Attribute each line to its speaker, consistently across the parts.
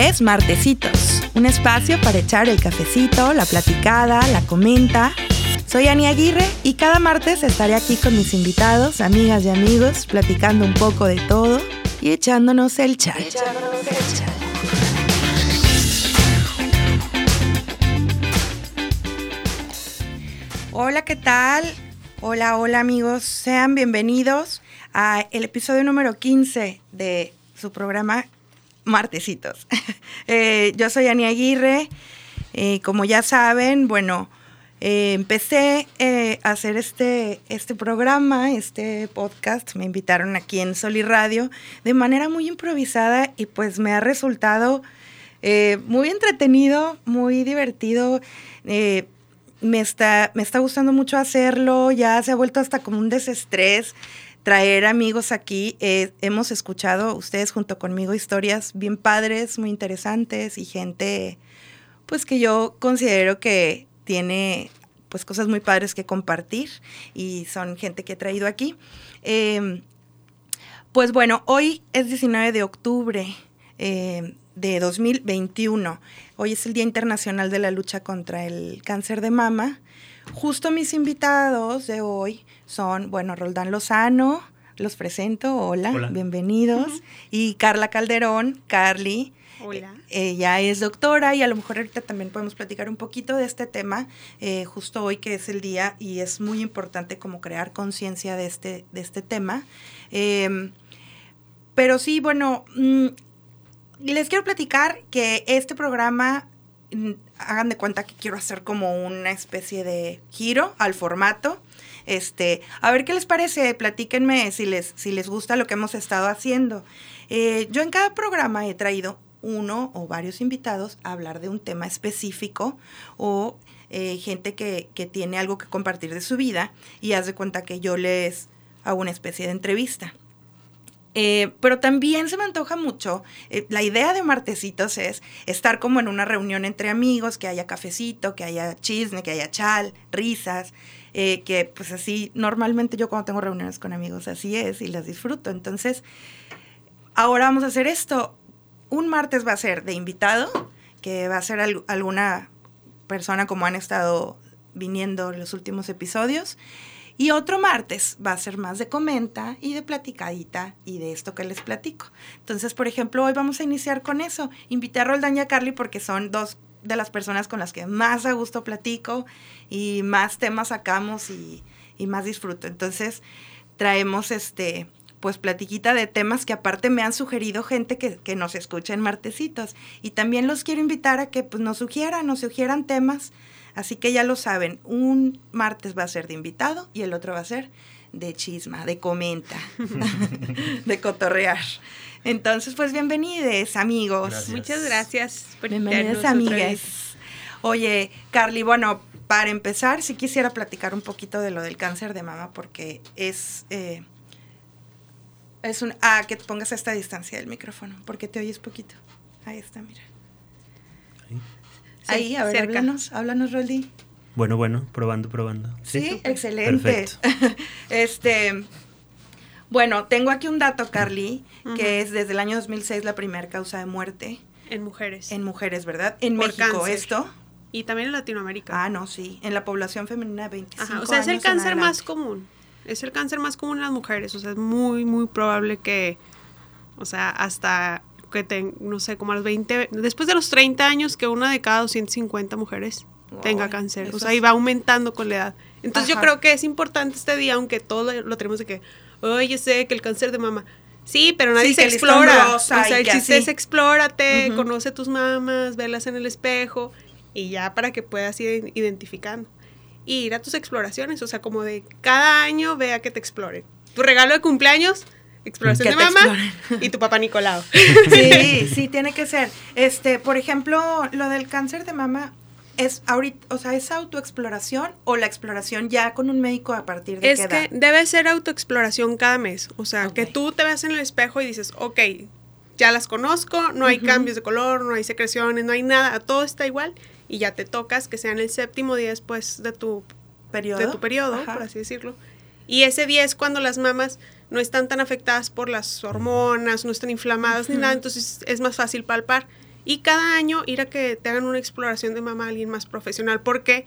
Speaker 1: es Martecitos, un espacio para echar el cafecito, la platicada, la comenta. Soy Ani Aguirre y cada martes estaré aquí con mis invitados, amigas y amigos, platicando un poco de todo y echándonos el chat. Hola, ¿qué tal? Hola, hola amigos, sean bienvenidos a el episodio número 15 de su programa Martecitos. Eh, yo soy Ani Aguirre, eh, como ya saben, bueno, eh, empecé a hacer este, este programa, este podcast, me invitaron aquí en Sol y Radio de manera muy improvisada y pues me ha resultado muy entretenido, muy divertido. Me está, me está gustando mucho hacerlo, ya se ha vuelto hasta como un desestrés traer amigos aquí. Eh, hemos escuchado ustedes junto conmigo historias bien padres, muy interesantes y gente pues que yo considero que tiene pues cosas muy padres que compartir y son gente que he traído aquí. Em, pues bueno, hoy es 19 de octubre em, de 2021. Hoy es el Día Internacional de la Lucha contra el Cáncer de Mama. Justo mis invitados de hoy son, bueno, Roldán Lozano, los presento, hola, bienvenidos, y Carla Calderón, Carly.
Speaker 2: Hola.
Speaker 1: Eh, ella es doctora y a lo mejor ahorita también podemos platicar un poquito de este tema, eh, justo hoy que es el día y es muy importante como crear conciencia de este, de este tema. Em, pero sí, bueno, mm, les quiero platicar que este programa, hagan de cuenta que quiero hacer como una especie de giro al formato. Este, a ver qué les parece, platíquenme si les, si les gusta lo que hemos estado haciendo. Eh, yo en cada programa he traído uno o varios invitados a hablar de un tema específico o eh, gente que, que, tiene algo que compartir de su vida y haz de cuenta que yo les hago una especie de entrevista. Eh, pero también se me antoja mucho, eh, la idea de martesitos es estar como en una reunión entre amigos, que haya cafecito, que haya chisme, que haya chal, risas, eh, que pues así, normalmente yo cuando tengo reuniones con amigos así es y las disfruto. Entonces, ahora vamos a hacer esto. Un martes va a ser de invitado, que va a ser alguna persona como han estado viniendo en los últimos episodios. Y otro martes va a ser más de comenta y de platicadita y de esto que les platico. Entonces, por ejemplo, hoy vamos a iniciar con eso. Invité a Roldán y a Carly porque son dos de las personas con las que más a gusto platico y más temas sacamos y, más disfruto. Entonces, traemos este pues platiquita de temas que aparte me han sugerido gente que, nos escucha en martesitos. Y también los quiero invitar a que pues, nos sugieran, nos sugieran temas Así que ya lo saben, un martes va a ser de invitado y el otro va a ser de chisma, de comenta, de cotorrear. Entonces, pues bienvenidos, amigos.
Speaker 2: Muchas gracias
Speaker 1: por Bienvenidos, amigas. Oye, Carly, bueno, para empezar, sí quisiera platicar un poquito de lo del cáncer de mama porque es... Eh, es un... Ah, que te pongas a esta distancia del micrófono porque te oyes poquito. Ahí está, mira. Ahí, a ver, háblanos, háblanos, Roldi.
Speaker 3: Bueno, bueno, probando, probando.
Speaker 1: Sí, excelente. este, bueno, tengo aquí un dato, Carly, que es desde el año 2006 la primera causa de muerte.
Speaker 2: En mujeres.
Speaker 1: En mujeres, ¿verdad? En México, esto.
Speaker 2: Y también en Latinoamérica.
Speaker 1: Ah, no, sí. En la población femenina de 25 Ajá,
Speaker 2: o sea, es el cáncer más común. Es el cáncer más común en las mujeres. O sea, es muy, muy probable que, o sea, hasta que ten, no sé, como a los 20, después de los 30 años que una de cada 250 mujeres tenga cáncer. O sea, y va aumentando con la edad. Entonces yo creo que es importante este día, aunque todo lo, tenemos de que, oye, sé que el cáncer de mama. Sí, pero nadie se explora. o sea, el chiste es explórate, conoce tus mamas, velas en el espejo y ya para que puedas ir identificando. Y ir a tus exploraciones, o sea, como de cada año vea que te exploren. Tu regalo de cumpleaños, exploración de mamá y tu papá Nicolau.
Speaker 1: Sí, sí, tiene que ser. Este, por ejemplo, lo del cáncer de mama es ahorita, o sea, es autoexploración o la exploración ya con un médico a partir de
Speaker 2: es
Speaker 1: qué edad?
Speaker 2: que debe ser autoexploración cada mes, o sea, que tú te veas en el espejo y dices, ok, ya las conozco, no hay cambios de color, no hay secreciones, no hay nada, todo está igual y ya te tocas que sea en el séptimo día después de tu periodo, de tu periodo, por así decirlo. Y ese día es cuando las mamas no están tan afectadas por las hormonas, no están inflamadas ni nada, entonces es más fácil palpar. Y cada año ir a que te hagan una exploración de mama a alguien más profesional, porque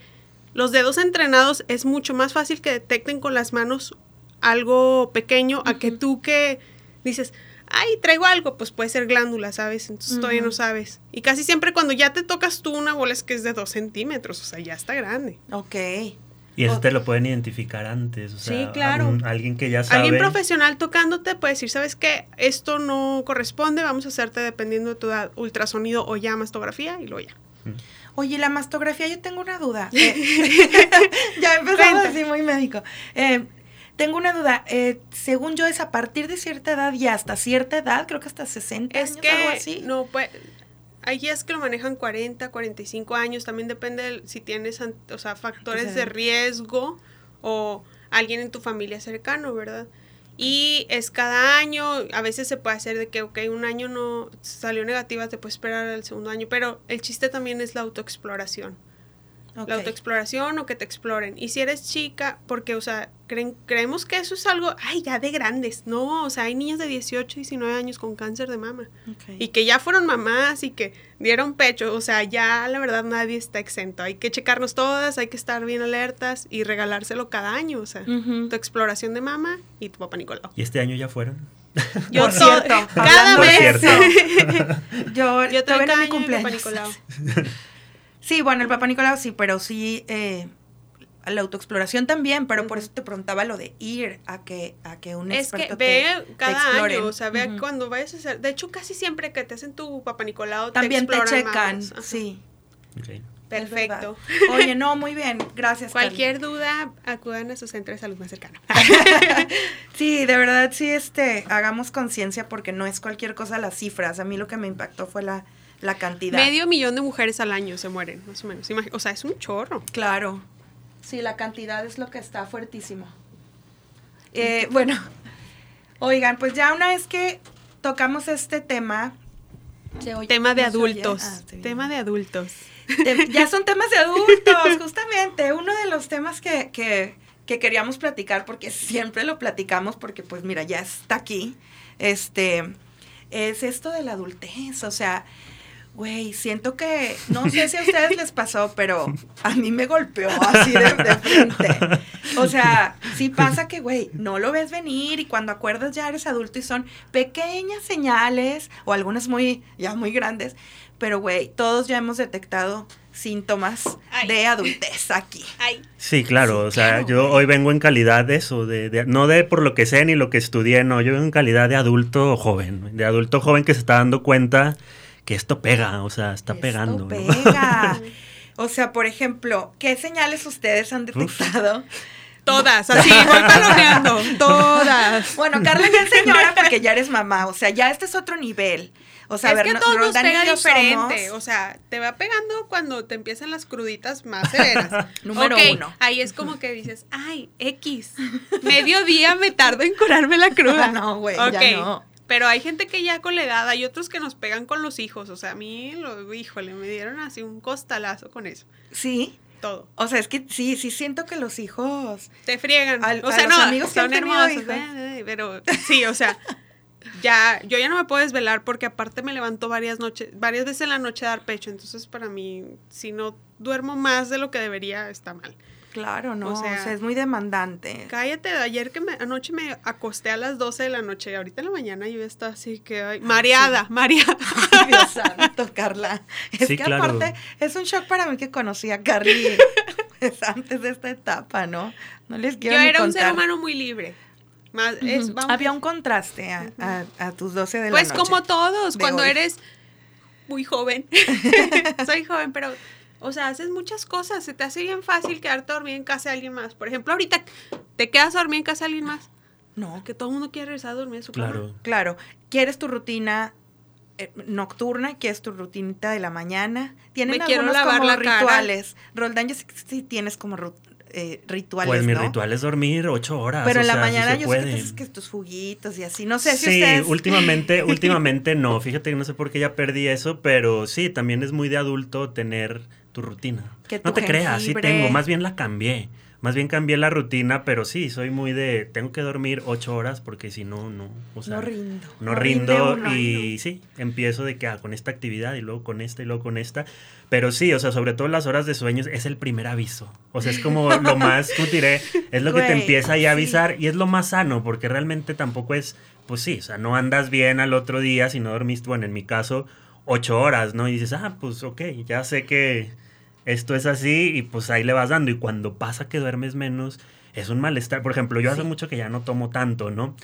Speaker 2: los dedos entrenados es mucho más fácil que detecten con las manos algo pequeño a que tú que dices, ay, traigo algo, pues puede ser glándula, ¿sabes? Entonces todavía no sabes. Y casi siempre cuando ya te tocas tú una bola es que es de dos centímetros, o sea, ya está grande.
Speaker 1: Ok.
Speaker 3: Y eso te lo pueden identificar antes, o sea,
Speaker 2: Sí, claro.
Speaker 3: un- alguien que ya sabe.
Speaker 2: Alguien profesional tocándote puede decir, ¿sabes qué? Esto no corresponde, vamos a hacerte dependiendo de tu edad, ultrasonido o ya mastografía y luego ya.
Speaker 1: Oye, la mastografía, yo tengo una duda. Eh, ya empezamos así muy médico. Eh, tengo una duda. eh, según yo, es a partir de cierta edad y hasta cierta edad, creo que hasta 60
Speaker 2: Es
Speaker 1: años,
Speaker 2: que
Speaker 1: algo así.
Speaker 2: no pues hay guías que lo manejan 40, 45 años, también depende si tienes o sea, factores de riesgo o alguien en tu familia cercano, ¿verdad? Y es cada año, a veces se puede hacer de que, ok, un año no salió negativa, te puedes esperar al segundo año, pero el chiste también es la autoexploración. La autoexploración o que te exploren. Y si eres chica, porque, o sea, creen, creemos que eso es algo, ay, ya de grandes. No, o sea, hay niñas de 18, 19 años con cáncer de mama.
Speaker 1: Ok.
Speaker 2: Y que ya fueron mamás y que dieron pecho. O sea, ya la verdad nadie está exento. Hay que checarnos todas, hay que estar bien alertas y regalárselo cada año. O sea, tu exploración de mama y tu papá Nicolau.
Speaker 3: ¿Y este año ya fueron?
Speaker 2: Yo
Speaker 1: Por
Speaker 2: todo-
Speaker 1: cierto,
Speaker 2: cada mes.
Speaker 3: cierto.
Speaker 1: Yo,
Speaker 2: Yo
Speaker 1: todavía no
Speaker 2: 30
Speaker 1: mi cumpleaños. Sí, bueno, el Papá Nicolau sí, pero sí eh, la autoexploración también, pero por eso te preguntaba lo de ir a que a que un
Speaker 2: Es que
Speaker 1: experto
Speaker 2: ve
Speaker 1: te- te
Speaker 2: cada año, o sea, ve cuando vayas a hacer. De hecho, casi siempre que te hacen tu papá Nicolau,
Speaker 1: También te, checan, sí.
Speaker 2: Perfecto.
Speaker 1: Oye, no, muy bien, gracias. Carly.
Speaker 2: Cualquier duda, acudan a su centro de salud más cercano.
Speaker 1: Sí, de verdad, sí, este, hagamos conciencia porque no es cualquier cosa las cifras. A mí lo que me impactó fue la, la cantidad.
Speaker 2: Medio millón de mujeres al año se mueren, más o menos. O sea, es un chorro.
Speaker 1: Claro. Sí, la cantidad es lo que está fuertísimo. Eh, bueno, oigan, pues ya una vez que tocamos este tema. ¿se oye?
Speaker 2: Tema de adultos.
Speaker 1: Ah.
Speaker 2: Tema de adultos.
Speaker 1: Ya son temas de adultos, justamente. Uno de los temas que, que, que queríamos platicar, porque siempre lo platicamos, porque pues mira, ya está aquí, este, es esto de la adultez. O sea, güey, siento que, no sé si a ustedes les pasó, pero a mí me golpeó así de, de frente. O sea, sí pasa que, güey, no lo ves venir y cuando acuerdas ya eres adulto y son pequeñas señales, o algunas muy, ya muy grandes, pero, güey, todos ya hemos detectado síntomas
Speaker 2: Ay.
Speaker 1: de adultez aquí.
Speaker 2: Ay,
Speaker 3: Sí, claro,
Speaker 1: Sí,
Speaker 3: o sea,
Speaker 1: claro,
Speaker 3: yo
Speaker 1: güey.
Speaker 3: hoy vengo en calidad de eso, de, de- no de por lo que sé ni lo que estudié, no, yo vengo en calidad de adulto joven, de adulto joven que se está dando cuenta que esto pega, o sea, está
Speaker 1: Esto
Speaker 3: pegando. ¿no?
Speaker 1: pega. O sea, por ejemplo, ¿qué señales ustedes han detectado?
Speaker 2: todas, así, voy paloneando. Todas.
Speaker 1: Bueno, Carla ya es señora porque ya eres mamá, o sea, ya este es otro nivel. O sea, a
Speaker 2: es
Speaker 1: ver,
Speaker 2: que
Speaker 1: no-
Speaker 2: todos nos pega diferente.
Speaker 1: somos-
Speaker 2: O sea, te va pegando cuando te empiezan las cruditas más severas.
Speaker 1: Número uno.
Speaker 2: Ahí es como que dices, ay, X. Medio día me tardo en curarme la cruda.
Speaker 1: No, güey, ya
Speaker 2: Ok,
Speaker 1: no.
Speaker 2: Pero hay gente que ya con la edad, hay otros que nos pegan con los hijos. O sea, a mí, lo, híjole, me dieron así un costalazo con eso.
Speaker 1: Sí.
Speaker 2: Todo.
Speaker 1: O sea, es que sí, sí siento que los hijos.
Speaker 2: Te friegan.
Speaker 1: Al-
Speaker 2: o
Speaker 1: a
Speaker 2: sea,
Speaker 1: los
Speaker 2: no,
Speaker 1: amigos que
Speaker 2: son hermosos. eh, eh, Pero sí, o sea, ya, yo ya no me puedo desvelar porque aparte me levanto varias noches, varias veces en la noche a dar pecho. Entonces, para mí, si no duermo más de lo que debería, está mal.
Speaker 1: Claro, no.
Speaker 2: O
Speaker 1: O sea, es muy demandante.
Speaker 2: Cállate, de ayer que me, anoche me acosté a las 12 de la noche y ahorita en la mañana yo estaba así que, ay, mareada, mareada.
Speaker 1: Ay, Dios santo, Carla. Es
Speaker 3: Sí,
Speaker 1: que
Speaker 3: claro.
Speaker 1: aparte, es un shock para mí que conocí a Carly pues, antes de esta etapa, ¿no? No les
Speaker 2: Yo
Speaker 1: quiero ni
Speaker 2: era un ser humano muy libre. Más, es,
Speaker 1: Ujú.
Speaker 2: vamos,
Speaker 1: Había un contraste a, a- a tus 12 de la
Speaker 2: Pues
Speaker 1: noche.
Speaker 2: como todos, cuando
Speaker 1: hoy.
Speaker 2: eres muy joven. Soy joven, pero, o sea, haces muchas cosas. Se te hace bien fácil quedarte dormida en casa de alguien más. Por ejemplo, ahorita te quedas dormida en casa de alguien más.
Speaker 1: No,
Speaker 2: Que todo el mundo quiere regresar a dormir en su cama.
Speaker 3: Claro.
Speaker 1: claro. ¿Quieres tu rutina eh, nocturna? ¿Quieres tu rutinita de la mañana? Tienen
Speaker 2: Me quiero
Speaker 1: algunos
Speaker 2: lavar
Speaker 1: como
Speaker 2: la cara.
Speaker 1: rituales. Roldán, yo sé que sí tienes como ru- eh, rituales,
Speaker 3: Pues mi
Speaker 1: ¿no?
Speaker 3: ritual es dormir ocho horas.
Speaker 1: Pero
Speaker 3: o
Speaker 1: en la
Speaker 3: sea,
Speaker 1: mañana yo sé que te haces que tus juguitos y así. No sé si
Speaker 3: Sí,
Speaker 1: ustedes...
Speaker 3: últimamente, últimamente no. Fíjate que no sé por qué ya perdí eso, pero sí, también es muy de adulto tener tu rutina.
Speaker 1: Que
Speaker 3: no te creas, sí tengo, más bien la cambié. más bien cambié la rutina, pero sí, soy muy de, tengo que dormir ocho horas porque si no, no, o sea,
Speaker 1: no rindo.
Speaker 3: No, rindo y sí, empiezo de que ah, con esta actividad y luego con esta y luego con esta. Pero sí, o sea, sobre todo las horas de sueños es el primer aviso. O sea, es como lo más, ¿cómo diré? Es lo que te empieza a avisar y es lo más sano porque realmente tampoco es, pues sí, o sea, no andas bien al otro día si no dormiste, bueno, en mi caso, ocho horas, ¿no? Y dices, ah, pues ok, ya sé que esto es así y pues ahí le vas dando. Y cuando pasa que duermes menos, es un malestar. Por ejemplo, yo hace mucho que ya no tomo tanto, ¿no?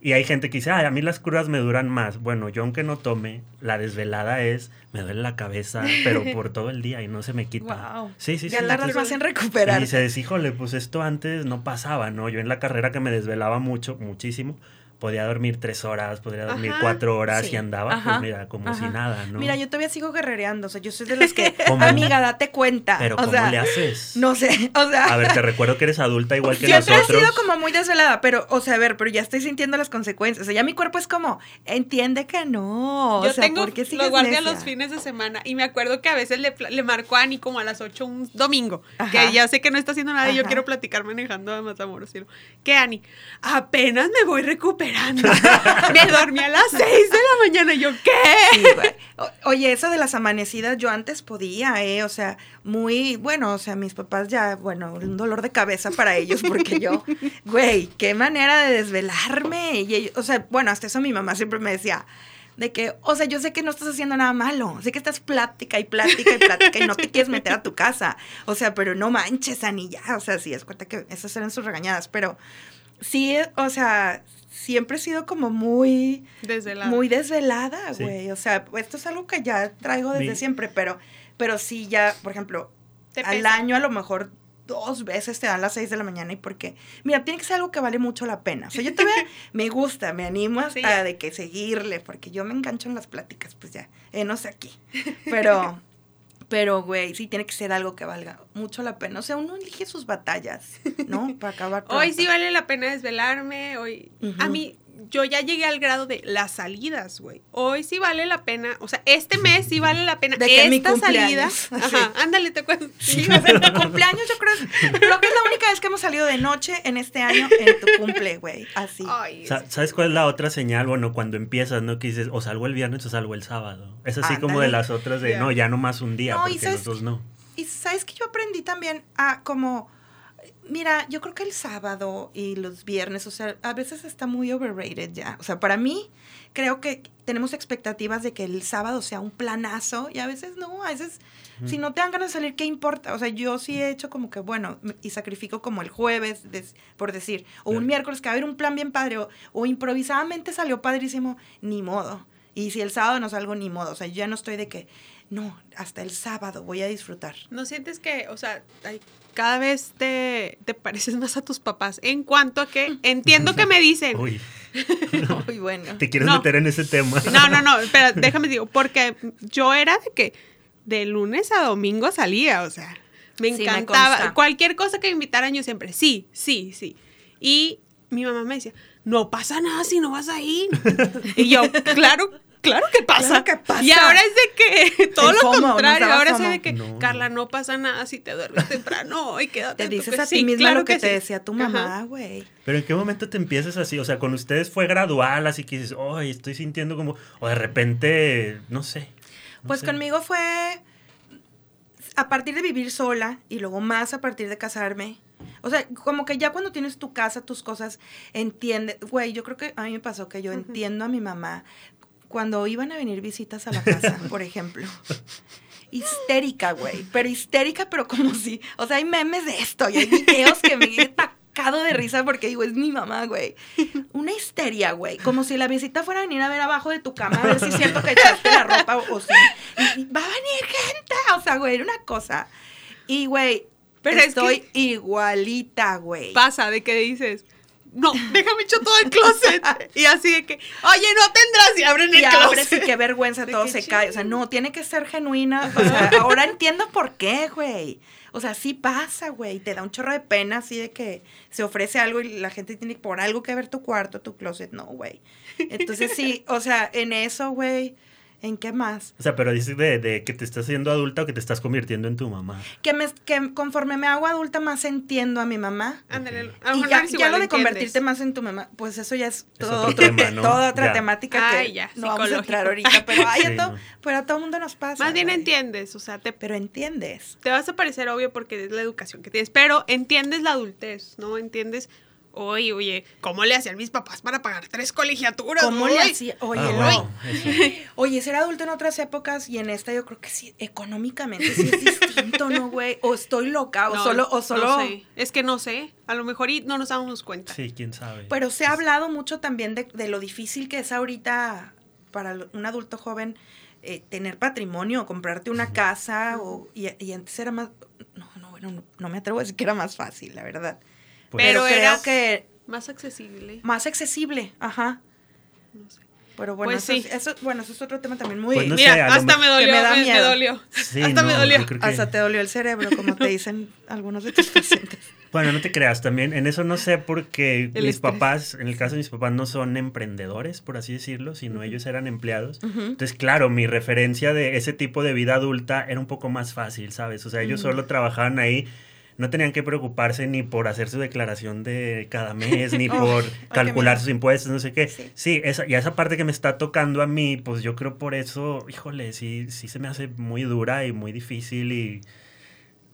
Speaker 3: Y hay gente que dice, Ay, a mí las curas me duran más. Bueno, yo aunque no tome, la desvelada es, me duele la cabeza, pero por todo el día y no se me quita.
Speaker 1: Wow.
Speaker 3: Sí, sí,
Speaker 1: ya sí. más en recuperar.
Speaker 3: Y dices, híjole, pues esto antes no pasaba, ¿no? Yo en la carrera que me desvelaba mucho, muchísimo, podía dormir tres horas, podría dormir cuatro horas y andaba, pues mira, como si nada, ¿no?
Speaker 1: Mira, yo todavía sigo guerrereando, o sea, yo soy de los que, amiga, date cuenta.
Speaker 3: Pero
Speaker 1: o
Speaker 3: ¿cómo le haces?
Speaker 1: No sé, o sea.
Speaker 3: A ver, te recuerdo que eres adulta igual que nosotros.
Speaker 1: Siempre he sido como muy desvelada, pero, o sea, a ver, pero ya estoy sintiendo las consecuencias. O sea, ya mi cuerpo es como, entiende que no.
Speaker 2: Yo
Speaker 1: o sea,
Speaker 2: tengo, ¿por qué lo guardia los fines de semana y me acuerdo que a veces le, le marco a Ani como a las ocho un domingo, que ya sé que no está haciendo nada y yo quiero platicar manejando a Matamoros. ¿Qué, Ani? Apenas me voy recuperando. Me dormí a las 6 de la mañana. Y yo, ¿qué?
Speaker 1: Oye, eso de las amanecidas, yo antes podía, ¿eh? O sea, muy, bueno, o sea, mis papás ya, bueno, un dolor de cabeza para ellos, porque yo, güey, qué manera de desvelarme. Y o sea, bueno, hasta eso mi mamá siempre me decía, de que, o sea, yo sé que no estás haciendo nada malo, sé que estás plática y plática y plática y no te quieres meter a tu casa, o sea, pero no manches, Ani, ya, o sea, sí, es cuenta que esas eran sus regañadas, pero sí, o sea, siempre he sido como muy
Speaker 2: desvelada.
Speaker 1: Muy desvelada, güey. O sea, esto es algo que ya traigo desde siempre, pero, pero sí ya, por ejemplo, al año a lo mejor dos veces te dan las seis de la mañana y porque, mira, tiene que ser algo que vale mucho la pena. O sea, yo todavía me gusta, me animo hasta de que seguirle, porque yo me engancho en las pláticas, pues ya, eh, no sé aquí. Pero, pero, güey, sí tiene que ser algo que valga mucho la pena. O sea, uno elige sus batallas, ¿no? Para acabar.
Speaker 2: Hoy sí vale la pena desvelarme. Hoy. A mí, yo ya llegué al grado de las salidas, güey. Hoy sí vale la pena, o sea, este mes sí vale la pena. De esta salida. Ajá, ándale, te cuento.
Speaker 1: Sí, o sea, tu cumpleaños, yo creo, creo que es la única vez que hemos salido de noche en este año en tu cumple, güey. Así.
Speaker 3: ¿Sabes cuál es la otra señal? Bueno, cuando empiezas, ¿no? Que dices, o salgo el viernes o salgo el sábado. Es así como de las otras de, no, ya no más un día, porque los dos no.
Speaker 1: Y sabes que yo aprendí también a como Mira, yo creo que el sábado y los viernes, o sea, a veces está muy overrated ya. O sea, para mí, creo que tenemos expectativas de que el sábado sea un planazo y a veces no, a veces si no te dan ganas de salir, ¿qué importa? O sea, yo sí he hecho como que, bueno, y sacrifico como el jueves, por decir, o un miércoles que va a haber un plan bien padre, o, o improvisadamente salió padrísimo, ni modo. Y si el sábado no salgo, ni modo. O sea, yo ya no estoy de que, no, hasta el sábado voy a disfrutar.
Speaker 2: ¿No sientes que, o sea, cada vez te, pareces más a tus papás en cuanto a que entiendo que me dicen...
Speaker 3: Uy.
Speaker 1: Muy bueno.
Speaker 3: ¿Te quieres meter en ese tema?
Speaker 2: No, no, no, espera, déjame digo, porque yo era de que de lunes a domingo salía, o sea, me encantaba. Cualquier cosa que me invitaran yo siempre, sí, sí, sí. Y mi mamá me decía, no pasa nada si no vas a ir. y yo, claro, claro que pasa. Y ahora es de que todo lo contrario, ahora es de que Carla no pasa nada si te duermes temprano y quédate.
Speaker 1: Te dices a ti misma lo que, te decía tu mamá, güey.
Speaker 3: Pero en qué momento te empiezas así, o sea, con ustedes fue gradual, así que dices, "Ay, estoy sintiendo como" o de repente, no sé.
Speaker 1: pues conmigo fue a partir de vivir sola y luego más a partir de casarme. O sea, como que ya cuando tienes tu casa, tus cosas, entiende, güey, yo creo que a mí me pasó que yo entiendo a mi mamá cuando iban a venir visitas a la casa, por ejemplo. Histérica, güey. Pero histérica, pero como si. O sea, hay memes de esto y hay videos que me he tacado de risa porque digo, es mi mamá, güey. Una histeria, güey. Como si la visita fuera a venir a ver abajo de tu cama a ver si es cierto que echaste la ropa o, si. va a venir gente. O sea, güey, era una cosa. Y, güey, pero estoy igualita, güey.
Speaker 2: Pasa de que dices no, déjame echar todo el closet. Y así de que, oye, no tendrás y abren el y closet. Abres
Speaker 1: y qué vergüenza, todo se cae. O sea, no, tiene que ser genuina. O sea, ahora entiendo por qué, güey. O sea, sí pasa, güey. Te da un chorro de pena así de que se ofrece algo y la gente tiene por algo que ver tu cuarto, tu closet. No, güey. Entonces sí, o sea, en eso, güey, ¿En qué más?
Speaker 3: O sea, pero dices de, de que te estás haciendo adulta o que te estás convirtiendo en tu mamá.
Speaker 1: Que, me, que conforme me hago adulta más entiendo a mi mamá.
Speaker 2: Ándale, a lo
Speaker 1: Y ya, ya lo de convertirte más en tu mamá, pues eso ya es todo
Speaker 3: otro
Speaker 1: otro
Speaker 3: tema, ¿no?
Speaker 1: toda otra
Speaker 3: Ya.
Speaker 1: temática que
Speaker 2: Ay, ya,
Speaker 1: no vamos a entrar ahorita, pero, ay, a
Speaker 3: Sí,
Speaker 1: todo,
Speaker 3: no.
Speaker 1: pero a todo mundo nos pasa.
Speaker 2: Más bien entiendes, o sea, te,
Speaker 1: Pero entiendes.
Speaker 2: te vas a parecer obvio porque es la educación que tienes, pero entiendes la adultez, ¿no? Entiendes, oye, oye, ¿cómo le hacían mis papás para pagar tres colegiaturas?
Speaker 1: ¿Cómo le
Speaker 2: güey?
Speaker 1: hacía? Oye,
Speaker 3: Ah, bueno.
Speaker 1: Oye, ser adulto en otras épocas y en esta yo creo que sí, económicamente sí es distinto, ¿no, güey? O estoy loca, o
Speaker 2: No,
Speaker 1: solo, o
Speaker 2: no
Speaker 1: solo.
Speaker 2: sé. Es que no sé, a lo mejor y no nos damos cuenta.
Speaker 3: Sí, quién sabe.
Speaker 1: Pero se ha hablado mucho también de, de lo difícil que es ahorita para un adulto joven eh, tener patrimonio, comprarte una casa, o, y, y antes era más. No, no, bueno, no, no me atrevo a decir que era más fácil, la verdad.
Speaker 3: Pues,
Speaker 2: Pero
Speaker 1: Pero,
Speaker 2: era-
Speaker 1: creo que
Speaker 2: Más accesible.
Speaker 1: más accesible, ajá.
Speaker 2: No sé.
Speaker 1: Pero bueno,
Speaker 2: Pues
Speaker 1: eso,
Speaker 2: sí.
Speaker 1: es- eso, bueno, eso es otro tema también muy.
Speaker 3: Pues no
Speaker 2: Mira, hasta me dolió,
Speaker 1: me da
Speaker 2: me, dolió.
Speaker 3: Sí,
Speaker 2: hasta me dolió.
Speaker 3: que-
Speaker 1: Hasta te dolió el cerebro, como te dicen algunos de tus pacientes.
Speaker 3: Bueno, no te creas, también en eso no sé porque
Speaker 2: El
Speaker 3: mis
Speaker 2: estrés.
Speaker 3: papás, en el caso de mis papás, no son emprendedores, por así decirlo, sino ellos eran empleados. Entonces, claro, mi referencia de ese tipo de vida adulta era un poco más fácil, ¿sabes? O sea, ellos solo trabajaban ahí, no tenían que preocuparse ni por hacer su declaración de cada mes, ni
Speaker 1: Oh,
Speaker 3: por calcular sus impuestos, no sé qué.
Speaker 1: Sí.
Speaker 3: Sí, esa, y esa parte que me está tocando a mí, pues yo creo por eso, híjole, sí, sí se me hace muy dura y muy difícil y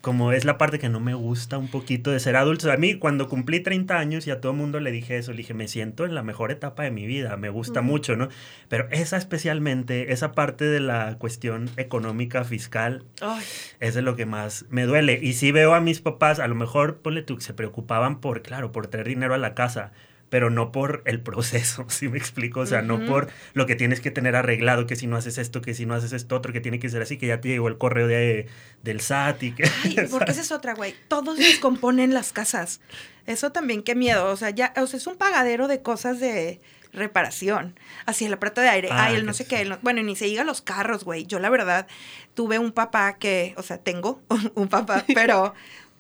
Speaker 3: como es la parte que no me gusta un poquito de ser adulto. A mí cuando cumplí 30 años y a todo el mundo le dije eso, le dije, me siento en la mejor etapa de mi vida, me gusta mucho, ¿no? Pero esa especialmente, esa parte de la cuestión económica, fiscal,
Speaker 1: Ay,
Speaker 3: es de lo que más me duele. Y sí veo a mis papás, a lo mejor, ponle tú, que se preocupaban por, claro, por traer dinero a la casa, pero no por el proceso, ¿sí me explico? O sea, no por lo que tienes que tener arreglado, que si no haces esto, que si no haces esto otro, que tiene que ser así, que ya te llegó el correo de, del SAT y que...
Speaker 1: Ay, porque esa es otra, güey. Todos descomponen las casas. Eso también, qué miedo. O sea, ya, o sea, es un pagadero de cosas de reparación. Así el aparato de aire,
Speaker 3: Ah,
Speaker 1: ay, el no sé qué. el no- bueno, ni se diga los carros, güey. Yo la verdad tuve un papá que, o sea, tengo un papá, pero,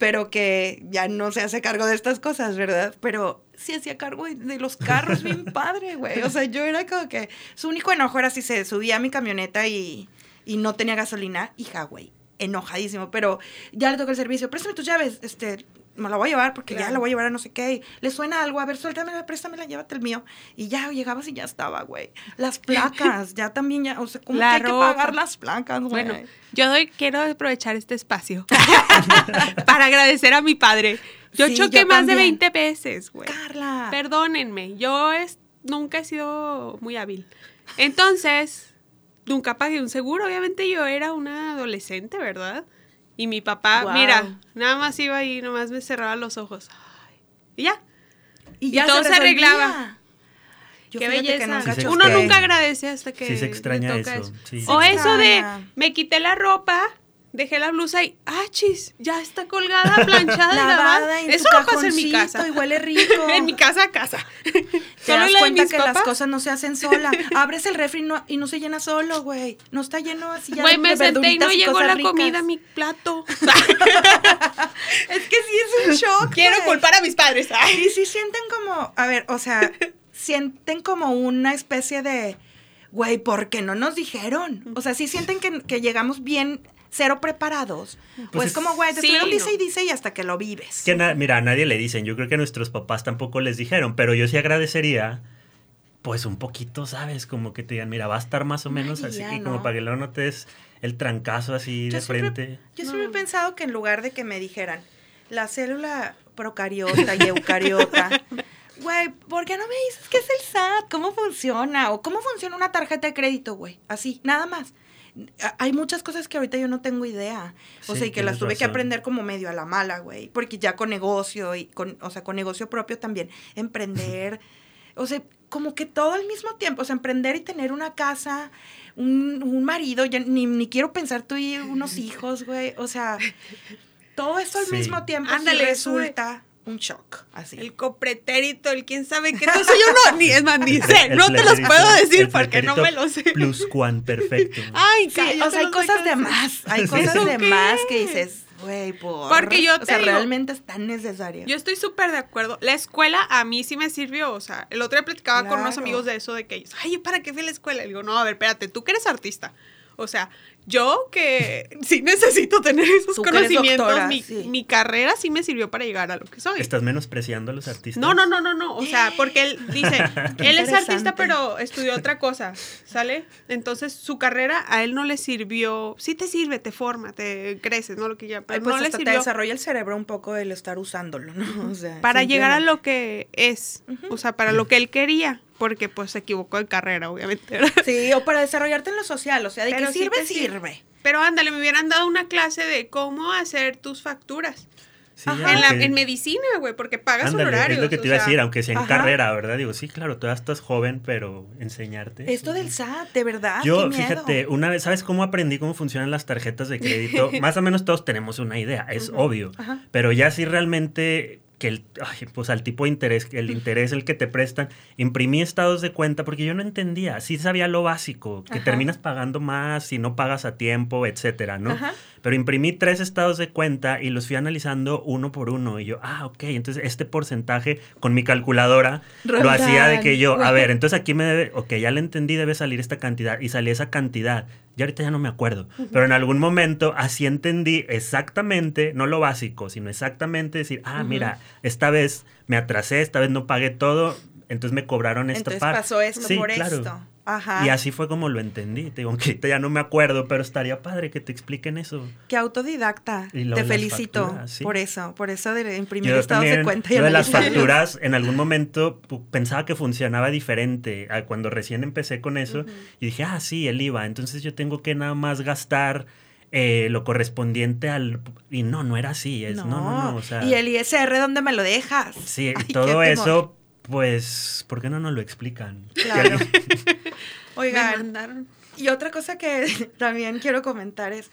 Speaker 1: pero que ya no se hace cargo de estas cosas, ¿verdad? Pero sí hacía cargo de- de los carros bien padre, güey. O sea, yo era como que su único enojo era si se subía a mi camioneta y, y no tenía gasolina, hija, güey. Enojadísimo, pero ya le tocó el servicio. Préstame tus llaves, este, me la voy a llevar porque ya la voy a llevar a no sé qué. y Le suena algo, a ver, suéltamela, préstamela, llévate el mío. Y ya llegabas y ya estaba, güey. Las placas, ya también, ya, o sea, ¿cómo
Speaker 2: La
Speaker 1: que hay que pagar las placas, güey?
Speaker 2: Bueno, yo doy, quiero aprovechar este espacio para agradecer a mi padre. Yo
Speaker 1: Sí,
Speaker 2: choqué
Speaker 1: yo
Speaker 2: más de
Speaker 1: también.
Speaker 2: 20 veces, güey.
Speaker 1: Carla.
Speaker 2: Perdónenme, yo es- nunca he sido muy hábil. Entonces, nunca pagué un seguro. Obviamente yo era una adolescente, ¿verdad? Y mi papá, mira, nada más iba ahí, nomás me cerraba los ojos. Ay, y ya.
Speaker 1: y
Speaker 2: y todo se arreglaba.
Speaker 1: Yo
Speaker 2: Qué
Speaker 1: que
Speaker 2: belleza.
Speaker 1: nunca
Speaker 3: Sí se
Speaker 2: Uno
Speaker 3: extraña.
Speaker 2: nunca agradece hasta que
Speaker 3: Sí se extraña
Speaker 2: toca
Speaker 3: eso, sí.
Speaker 2: O eso de me quité la ropa, dejé la blusa y ah, chis, ya está colgada, planchada,
Speaker 1: lavada
Speaker 2: lavada.
Speaker 1: en
Speaker 2: Eso no pasa en mi casa.
Speaker 1: y huele rico.
Speaker 2: en mi casa, casa.
Speaker 1: Te
Speaker 2: Solo
Speaker 1: das
Speaker 2: la de
Speaker 1: cuenta
Speaker 2: mis
Speaker 1: que las cosas no se hacen sola. Abres el refri y no, y no se llena solo, güey. No está lleno así ya
Speaker 2: Güey, me senté y no llegó la
Speaker 1: ricas.
Speaker 2: comida a mi plato.
Speaker 1: Es que sí es un shock.
Speaker 2: Quiero culpar a mis padres. Ay.
Speaker 1: Y sí sienten como, a ver, o sea, sienten como una especie de, güey, ¿por qué no nos dijeron? O sea, sí sienten que, que llegamos bien cero preparados. Pues,
Speaker 3: Pues
Speaker 1: es como, güey, te
Speaker 2: sí,
Speaker 1: estuvieron dice
Speaker 2: no.
Speaker 1: y dice y hasta que lo vives.
Speaker 3: Que na- mira, a nadie le dicen. Yo creo que a nuestros papás tampoco les dijeron, pero yo sí agradecería, pues un poquito, ¿sabes? Como que te digan, mira, va a estar más o menos así, y como
Speaker 1: ¿no?
Speaker 3: para que luego no te des el trancazo así
Speaker 1: Yo
Speaker 3: de
Speaker 1: siempre-
Speaker 3: frente.
Speaker 1: Yo siempre he
Speaker 2: No.
Speaker 1: pensado que en lugar de que me dijeran la célula procariota y eucariota, güey, ¿por qué no me dices qué es el SAT? ¿Cómo funciona? ¿O cómo funciona una tarjeta de crédito, güey? Así, nada más. Hay muchas cosas que ahorita yo no tengo idea. O
Speaker 3: Sí,
Speaker 1: sea, y que las tuve que aprender como medio a la mala, güey. Porque ya con negocio y con, o sea, con negocio propio también, emprender. O sea, como que todo al mismo tiempo. O sea, emprender y tener una casa, un, un marido, ya ni, ni quiero pensar tú y unos hijos, güey. O sea, todo eso al
Speaker 3: Sí.
Speaker 1: mismo tiempo
Speaker 2: Ándale,
Speaker 1: resulta un shock. Así.
Speaker 2: El copretérito, el quién sabe qué. Entonces yo no, ni es más, ni
Speaker 3: El
Speaker 2: sé. No te los puedo decir porque no me lo sé.
Speaker 3: Pluscuan perfecto.
Speaker 2: Ay,
Speaker 1: Sí, o sea, hay cosas de más. Hay cosas
Speaker 2: ¿Eso
Speaker 1: de más que dices, Güey, por...
Speaker 2: Porque yo
Speaker 1: O
Speaker 2: te
Speaker 1: sea,
Speaker 2: digo-
Speaker 1: realmente es tan necesario.
Speaker 2: Yo estoy súper de acuerdo. La escuela a mí sí me sirvió. O sea, el otro día platicaba con unos amigos de eso, de que ellos, ay, ¿para qué fui a la escuela? Y digo, no, a ver, espérate, tú que eres artista. O sea, yo que sí necesito tener esos conocimientos,
Speaker 1: doctora,
Speaker 2: mi,
Speaker 1: sí.
Speaker 2: mi carrera sí me sirvió para llegar a lo que soy.
Speaker 3: ¿Estás menospreciando a los artistas?
Speaker 2: No, no, no, no, no. O sea, porque él dice, él es artista, pero estudió otra cosa, ¿sale? Entonces, su carrera a él no le sirvió. Sí te sirve, te forma, te creces, ¿no? Lo que ya, pero
Speaker 1: Ay, pues
Speaker 2: no le
Speaker 1: te
Speaker 2: sirvió
Speaker 1: desarrolla el cerebro un poco el estar usándolo, ¿no? O sea,
Speaker 2: para llegar a lo que es, o sea, para lo que él quería, porque pues se equivocó de carrera, obviamente. ¿verdad?
Speaker 1: Sí, o para desarrollarte en lo social, o sea, de
Speaker 2: Pero
Speaker 1: que sirve,
Speaker 2: sirve.
Speaker 1: Sirve.
Speaker 2: Pero ándale, me hubieran dado una clase de cómo hacer tus facturas.
Speaker 3: Sí,
Speaker 1: Ajá.
Speaker 2: En, la,
Speaker 3: aunque-
Speaker 2: en medicina, güey, porque pagas
Speaker 3: Ándale,
Speaker 2: honorarios.
Speaker 3: es lo que te iba a decir, aunque sea en
Speaker 1: ajá.
Speaker 3: carrera, ¿verdad? Digo, sí, claro, todavía estás joven, pero enseñarte.
Speaker 1: Esto del SAT, de verdad,
Speaker 3: Yo,
Speaker 1: qué miedo.
Speaker 3: fíjate, una vez, ¿sabes cómo aprendí cómo funcionan las tarjetas de crédito? Más o menos todos tenemos una idea, es obvio.
Speaker 1: Ajá.
Speaker 3: Pero ya sí realmente que el, ay, pues al tipo de interés, el interés el que te prestan, imprimí estados de cuenta porque yo no entendía, sí sabía lo básico, que
Speaker 1: Ajá.
Speaker 3: terminas pagando más si no pagas a tiempo, etcétera, ¿no?
Speaker 1: Ajá.
Speaker 3: Pero imprimí tres estados de cuenta y los fui analizando uno por uno. Y yo, ah, ok, entonces este porcentaje con mi calculadora lo hacía de que yo, a ver, entonces aquí me debe, ok, ya le entendí, debe salir esta cantidad. Y salía esa cantidad. Y ahorita ya no me acuerdo. Pero en algún momento así entendí exactamente, no lo básico, sino exactamente decir, ah, mira, esta vez me atrasé, esta vez no pagué todo, entonces me cobraron esta
Speaker 1: Entonces
Speaker 3: parte.
Speaker 1: pasó esto
Speaker 3: Sí,
Speaker 1: por
Speaker 3: claro.
Speaker 1: esto. Ajá.
Speaker 3: Y así fue como lo entendí. Te digo, aunque ya no me acuerdo, pero estaría padre que te expliquen eso.
Speaker 1: Qué autodidacta. Te felicito
Speaker 3: facturas, sí.
Speaker 1: por eso, por eso de imprimir
Speaker 3: Yo
Speaker 1: estados
Speaker 3: también,
Speaker 1: de cuenta y
Speaker 3: lo de las facturas, en algún momento pensaba que funcionaba diferente. a Cuando recién empecé con eso, y dije, ah, sí, el IVA. Entonces yo tengo que nada más gastar eh, lo correspondiente al... Y no, no era así. Es, no, no, no. o sea,
Speaker 1: y el ISR, ¿dónde me lo dejas?
Speaker 3: Sí,
Speaker 1: Ay,
Speaker 3: todo eso, pues, ¿por qué no nos lo explican?
Speaker 1: Claro.
Speaker 2: Me
Speaker 1: Oigan,
Speaker 2: mandaron.
Speaker 1: y otra cosa que también quiero comentar es,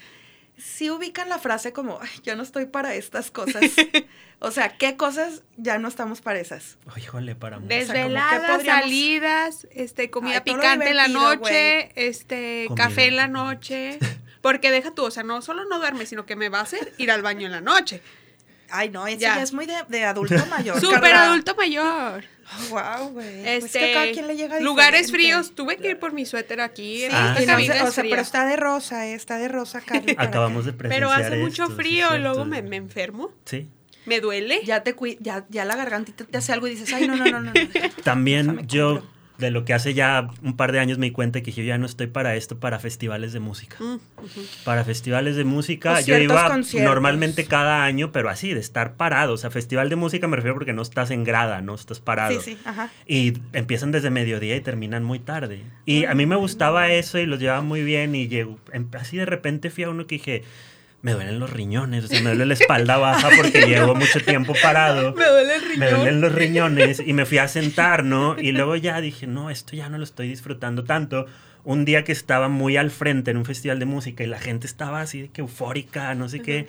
Speaker 1: si ubican la frase como, Ay, yo no estoy para estas cosas. o sea, ¿qué cosas ya no estamos para esas?
Speaker 3: Híjole, para
Speaker 1: que
Speaker 2: Desveladas,
Speaker 1: podríamos-
Speaker 2: salidas, este, comida
Speaker 1: Ay,
Speaker 2: picante en la noche, este,
Speaker 3: Comida.
Speaker 2: café en la noche. Porque deja tú, o sea, no solo no duermes, sino que me va a hacer ir al baño en la noche.
Speaker 1: Ay, no, eso
Speaker 2: Ya.
Speaker 1: ya, es muy de, de adulto mayor.
Speaker 2: Súper adulto mayor.
Speaker 1: Wow, güey. Pues
Speaker 2: Este,
Speaker 1: que cada quien le llega
Speaker 2: lugares
Speaker 1: diferente.
Speaker 2: fríos. Tuve que ir por mi suéter aquí.
Speaker 1: Sí,
Speaker 3: Ah,
Speaker 2: esta
Speaker 1: y no
Speaker 2: cabina
Speaker 1: sé,
Speaker 2: es
Speaker 1: o sea, pero está de rosa, eh, está de rosa, para
Speaker 3: Acabamos de presenciar
Speaker 2: Pero hace mucho
Speaker 3: esto, sí,
Speaker 2: frío y luego me, me enfermo.
Speaker 3: Sí.
Speaker 2: Me duele.
Speaker 1: Ya te ya, ya la gargantita te hace algo y dices, ay, no, no, no, no. no.
Speaker 3: También
Speaker 1: Déjame
Speaker 3: yo. De lo que hace ya un par de años me di cuenta que yo ya no estoy para esto, para festivales de música.
Speaker 2: Mm.
Speaker 3: Para festivales de música,
Speaker 1: O
Speaker 3: yo iba
Speaker 1: conciertos.
Speaker 3: normalmente cada año, pero así, de estar parado. O sea, festival de música me refiero porque no estás en grada, no estás parado.
Speaker 1: Sí, sí, ajá.
Speaker 3: Y empiezan desde mediodía y terminan muy tarde. Y a mí me gustaba eso y los llevaba muy bien. Y llego, em- así de repente fui a uno que dije, me duelen los riñones, o sea, me duele la espalda baja porque llevo mucho tiempo parado.
Speaker 2: Me duele el
Speaker 3: Me
Speaker 2: riñón.
Speaker 3: duelen los riñones y me fui a sentar, ¿no? Y luego ya dije, no, esto ya no lo estoy disfrutando tanto. Un día que estaba muy al frente en un festival de música y la gente estaba así de que eufórica, no sé qué,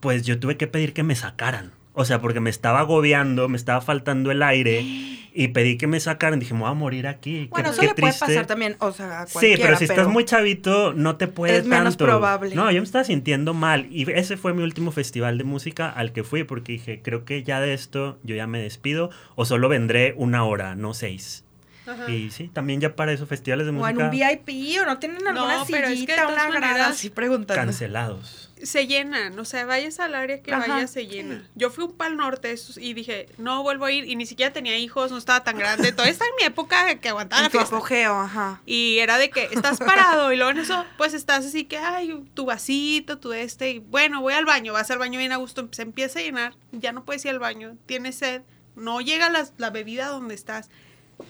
Speaker 3: pues yo tuve que pedir que me sacaran. O sea, porque me estaba agobiando, me estaba faltando el aire y pedí que me sacaran. Dije, me voy a morir aquí.
Speaker 1: Bueno,
Speaker 3: qué,
Speaker 1: eso
Speaker 3: qué
Speaker 1: le puede pasar también, o sea, a
Speaker 3: Sí,
Speaker 1: cualquiera,
Speaker 3: pero si estás muy chavito, no te puede
Speaker 1: Es menos
Speaker 3: tanto.
Speaker 1: probable.
Speaker 3: No, yo me estaba sintiendo mal. Y ese fue mi último festival de música al que fui, porque dije, creo que ya de esto yo ya me despido, o solo vendré una hora, no seis.
Speaker 2: Ajá.
Speaker 3: Y sí, también ya para esos festivales de
Speaker 1: O en
Speaker 3: música
Speaker 1: un VIP, o no tienen alguna
Speaker 2: No, pero es que de
Speaker 1: sillita,
Speaker 2: todas
Speaker 1: una grada, así preguntando.
Speaker 3: cancelados.
Speaker 2: Se llenan, o sea, vayas al área que
Speaker 1: Ajá,
Speaker 2: vayas, se llena. Yo fui un pal norte y dije, no vuelvo a ir, y ni siquiera tenía hijos, no estaba tan grande. Todavía está en mi época que aguantaba la
Speaker 1: tu
Speaker 2: fiesta.
Speaker 1: apogeo, ajá.
Speaker 2: Y era de que estás parado y luego en eso, pues estás así que, ay, tu vasito, tu este, y bueno, voy al baño, vas al baño bien a gusto, se empieza a llenar, ya no puedes ir al baño, tienes sed, no llega la, la bebida donde estás.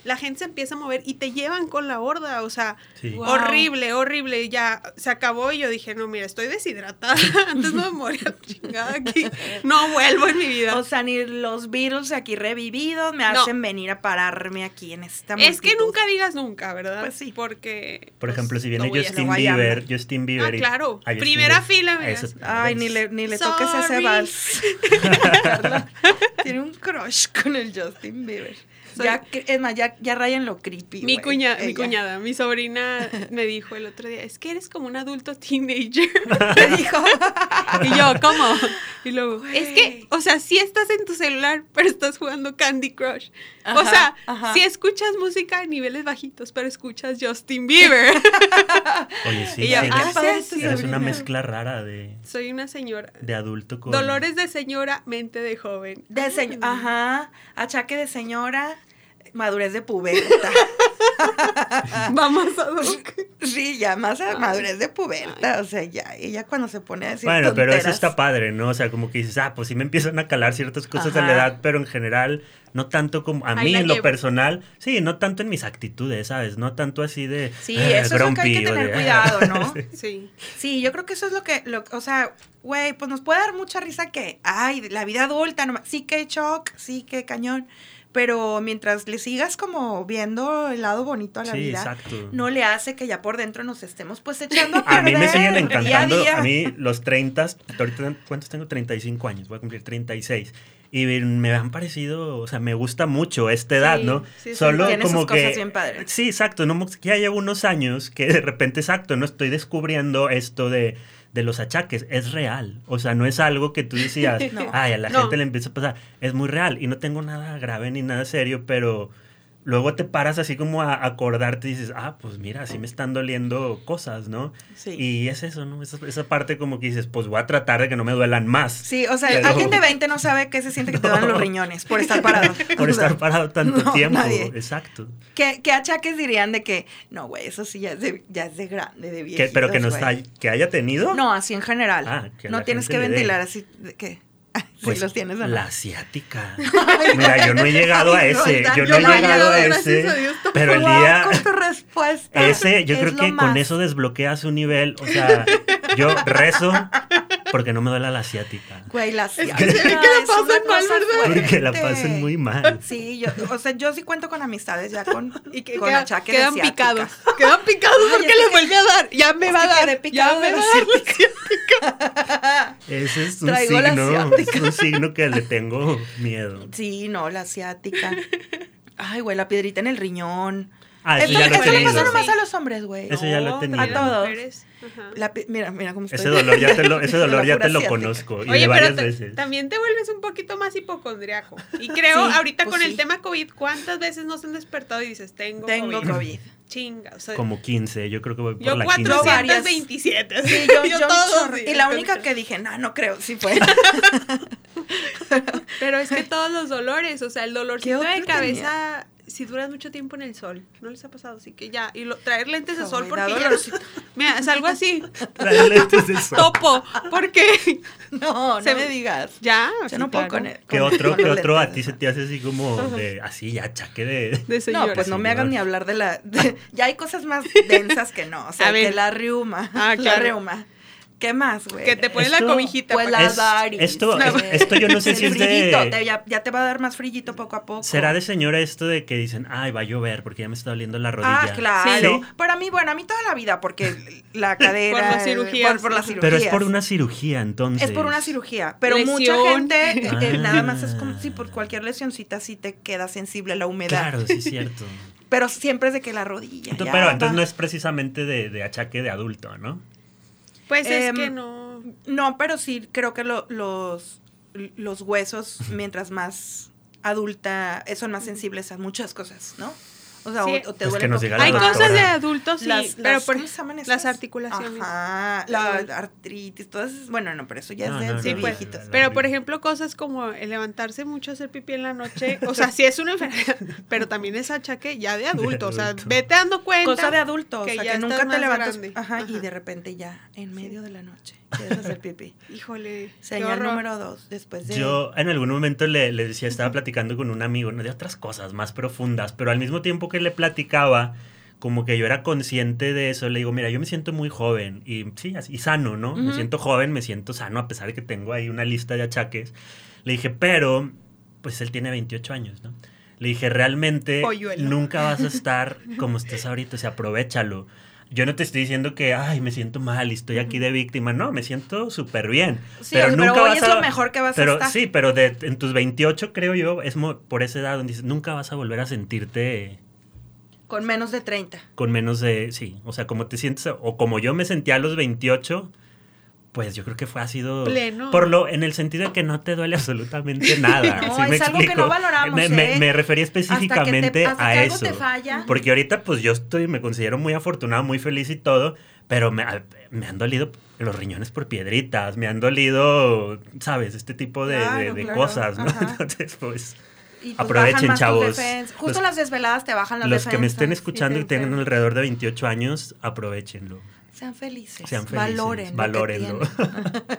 Speaker 2: La gente se empieza a mover y te llevan con la horda, o sea,
Speaker 3: Sí.
Speaker 1: Wow.
Speaker 2: horrible, horrible. Ya se acabó y yo dije, no, mira, estoy deshidratada. Antes no me moría chingada aquí. No vuelvo en mi vida.
Speaker 1: O sea, ni los Beatles aquí revividos me
Speaker 2: No.
Speaker 1: hacen venir a pararme aquí en esta
Speaker 2: es que
Speaker 1: multitud.
Speaker 2: nunca digas nunca, ¿verdad?
Speaker 1: Pues sí.
Speaker 2: Porque.
Speaker 3: Por
Speaker 2: pues,
Speaker 3: ejemplo, si
Speaker 2: no
Speaker 3: viene Justin Bieber. Justin Bieber.
Speaker 2: Ah, claro. Primera
Speaker 3: Bieber-
Speaker 2: fila, mira.
Speaker 3: Eso-
Speaker 1: Ay, ni le, ni le toques ese vals. Tiene un crush con el Justin Bieber. Ya, es más, ya, ya rayan lo creepy.
Speaker 2: Mi, cuña, mi cuñada, mi sobrina me dijo el otro día, es que eres como un adulto teenager. me dijo. y yo, ¿cómo? Y luego, es que, o sea, sí estás en tu celular, pero estás jugando Candy Crush. o sea, si sí escuchas música a niveles bajitos, pero escuchas Justin Bieber.
Speaker 3: Oye, sí, sí, ah, es una mezcla rara de...
Speaker 2: Soy una señora.
Speaker 3: De adulto con...
Speaker 2: Dolores de señora, mente de joven.
Speaker 1: De señora, ajá, achaque de señora, madurez de puberta.
Speaker 2: Vamos a
Speaker 1: Sí, ya más a madurez de puberta. O sea, ya, ella cuando se pone a decir.
Speaker 3: Bueno, pero eso está padre, ¿no? O sea, como que dices, ah, pues sí me empiezan a calar ciertas cosas de la edad, pero en general, no tanto como a mí en lo personal, sí, no tanto en mis actitudes, ¿sabes? No tanto así de.
Speaker 1: Sí, eso es lo que hay que tener cuidado, ¿no? sí. Sí, yo creo que eso es lo que, lo, o sea, güey, pues nos puede dar mucha risa que, ay, la vida adulta, no, sí que shock, sí que cañón pero mientras le sigas como viendo el lado bonito a la vida, no le hace que ya por dentro nos estemos pues echando a
Speaker 3: perder. A mí me siguen encantando, a, mí los 30, ahorita cuántos tengo, 35 años, voy a cumplir 36 y me han parecido, o sea, me gusta mucho esta edad, ¿no?
Speaker 1: Sí, Solo como que bien padres.
Speaker 3: Sí, exacto, no ya llevo unos años que de repente exacto, no estoy descubriendo esto de de los achaques. Es real. O sea, no es algo que tú decías, ay, a la gente le empieza a pasar. Es muy real. Y no tengo nada grave ni nada serio, pero luego te paras así como a acordarte y dices, ah, pues mira, así me están doliendo cosas, ¿no? Sí. Y es eso, ¿no? Esa, esa, parte como que dices, pues voy a tratar de que no me duelan más.
Speaker 1: Sí, o sea, alguien de 20 no sabe qué se siente que te dan los riñones por estar parado.
Speaker 3: por estar parado tanto tiempo. Exacto.
Speaker 1: ¿Qué, ¿Qué, achaques dirían de que, no, güey, eso sí ya es de, ya es de grande, de viejitos,
Speaker 3: Pero que no está, que haya tenido.
Speaker 1: No, así en general. Ah, que no tienes que ventilar así, de que...
Speaker 3: Pues los tienes la asiática. Mira, yo no he llegado a ese. yo no he llegado a ese. Pero el día. Ese, yo creo que con eso desbloqueas un nivel. O sea, yo rezo porque no me duele la asiática.
Speaker 1: Güey, la asiática.
Speaker 2: Es que, la pasan mal, ¿verdad?
Speaker 3: Porque la pasan muy mal.
Speaker 1: Sí, yo, o sea, yo sí cuento con amistades ya con, y que con
Speaker 2: queda, quedan picados. Quedan picados porque le vuelve a dar. Ya me va a dar. Ya me va a dar la asiática.
Speaker 3: Ese es un Traigo signo. Es un signo que le tengo miedo.
Speaker 1: Sí, no, la asiática. Ay, güey, la piedrita en el riñón.
Speaker 3: Ah, eso, ya lo tenido.
Speaker 1: le pasa nomás a los hombres, güey.
Speaker 3: Eso ya lo he tenido.
Speaker 1: A todos. mira, mira cómo
Speaker 3: estoy. Ese dolor ya te lo, ese dolor ya te lo conozco. Y Oye, varias pero veces.
Speaker 2: también te vuelves un poquito más hipocondriaco. Y creo, ahorita pues con el tema COVID, ¿cuántas veces nos han despertado y dices, tengo,
Speaker 1: tengo COVID?
Speaker 2: Chinga. O sea,
Speaker 3: Como 15, yo creo que voy por
Speaker 2: yo
Speaker 3: la
Speaker 2: 427.
Speaker 1: Sí, yo, yo, yo todos. Y la única que dije, no, no creo, sí fue.
Speaker 2: pero es que todos los dolores, o sea, el dolorcito de cabeza si duras mucho tiempo en el sol, ¿no les ha pasado? Así que ya, y traer lentes de sol porque ya, mira, es algo así.
Speaker 3: Traer lentes de sol.
Speaker 2: Topo, porque
Speaker 1: no, no me digas.
Speaker 2: Ya,
Speaker 1: yo no puedo con él.
Speaker 3: ¿Qué otro, qué otro a ti se te hace así como de, así ya chaque de,
Speaker 1: de No, pues no me hagan ni hablar de la, ya hay cosas más densas que no, o sea, que la riuma, ah, la riuma. ¿Qué más, güey?
Speaker 2: Que te ponen la cobijita.
Speaker 1: Pues la dar
Speaker 3: esto, esto yo no sé si es de...
Speaker 1: ya, te va a dar más frillito poco a poco.
Speaker 3: ¿Será de señora esto de que dicen, ay, va a llover porque ya me está doliendo la rodilla?
Speaker 1: Ah, claro. Para mí, bueno, a mí toda la vida porque la cadera... por la
Speaker 2: cirugía.
Speaker 1: Por, la cirugía.
Speaker 3: Pero es por una cirugía, entonces.
Speaker 1: Es por una cirugía. Pero mucha gente, eh, eh, nada más es como si por cualquier lesioncita sí te queda sensible la humedad.
Speaker 3: Claro, sí es cierto.
Speaker 1: pero siempre es de que la rodilla.
Speaker 3: pero entonces no es precisamente de, de achaque de adulto, ¿no?
Speaker 2: Pues es que em, no.
Speaker 1: No, pero sí creo que los, los huesos, mientras más adulta, son más sensibles a muchas cosas, ¿no? O sea, o, te duele
Speaker 2: Hay cosas de adultos, sí, pero por las articulaciones.
Speaker 1: Ajá, la artritis, todas esas, bueno, no, pero eso ya es de, viejitos.
Speaker 2: pero por ejemplo, cosas como el levantarse mucho, hacer pipí en la noche, o sea, sí es una enfermedad, pero también es achaque ya de adulto, o sea, vete dando cuenta.
Speaker 1: Cosa de adulto, o sea, que nunca te levantas, ajá, y de repente ya, en medio de la noche. Quieres hacer pipí.
Speaker 2: Híjole.
Speaker 1: Señal número dos, después de...
Speaker 3: Yo en algún momento le, le decía, estaba platicando con un amigo, ¿no? de otras cosas más profundas, pero al mismo tiempo que le platicaba, como que yo era consciente de eso, le digo, mira, yo me siento muy joven y sí, y sano, ¿no? Me siento joven, me siento sano, a pesar de que tengo ahí una lista de achaques. Le dije, pero, pues él tiene 28 años, ¿no? Le dije, realmente
Speaker 2: Polluelo.
Speaker 3: nunca vas a estar como estás ahorita, o sea, aprovechalo. Yo no te estoy diciendo que, ay, me siento mal y estoy aquí de víctima. No, me siento súper bien.
Speaker 1: Sí, pero hoy es lo mejor que vas a
Speaker 3: pero,
Speaker 1: estar.
Speaker 3: Sí, pero de, en tus 28, creo yo, es mo- por esa edad donde dices, nunca vas a volver a sentirte
Speaker 1: Con menos de 30.
Speaker 3: con menos de, sí, o sea, como te sientes, o como yo me sentía a los 28, pues yo creo que fue ha sido
Speaker 2: Pleno.
Speaker 3: por lo en el sentido de que no te duele absolutamente nada.
Speaker 1: No,
Speaker 3: ¿sí me
Speaker 1: es algo que no valoramos,
Speaker 3: Me,
Speaker 1: ¿eh?
Speaker 3: me refería específicamente
Speaker 1: te,
Speaker 3: a eso. Porque ahorita pues yo estoy, me considero muy afortunado, muy feliz y todo, pero me, me han dolido los riñones por piedritas, me han dolido, ¿sabes? Este tipo de, de-
Speaker 1: Claro,
Speaker 3: de
Speaker 1: claro.
Speaker 3: cosas, ¿no?
Speaker 1: Ajá.
Speaker 3: Entonces, pues...
Speaker 1: Y, pues,
Speaker 3: aprovechen, chavos.
Speaker 1: Justo
Speaker 3: Los-
Speaker 1: las desveladas te bajan las
Speaker 3: Los
Speaker 1: defensas.
Speaker 3: que me estén
Speaker 1: y
Speaker 3: escuchando y
Speaker 1: te
Speaker 3: tengan alrededor de 28 años, aprovechenlo.
Speaker 1: Sean felices.
Speaker 3: Sean felices.
Speaker 1: Valoren. lo que
Speaker 3: valórenlo.
Speaker 1: tienen.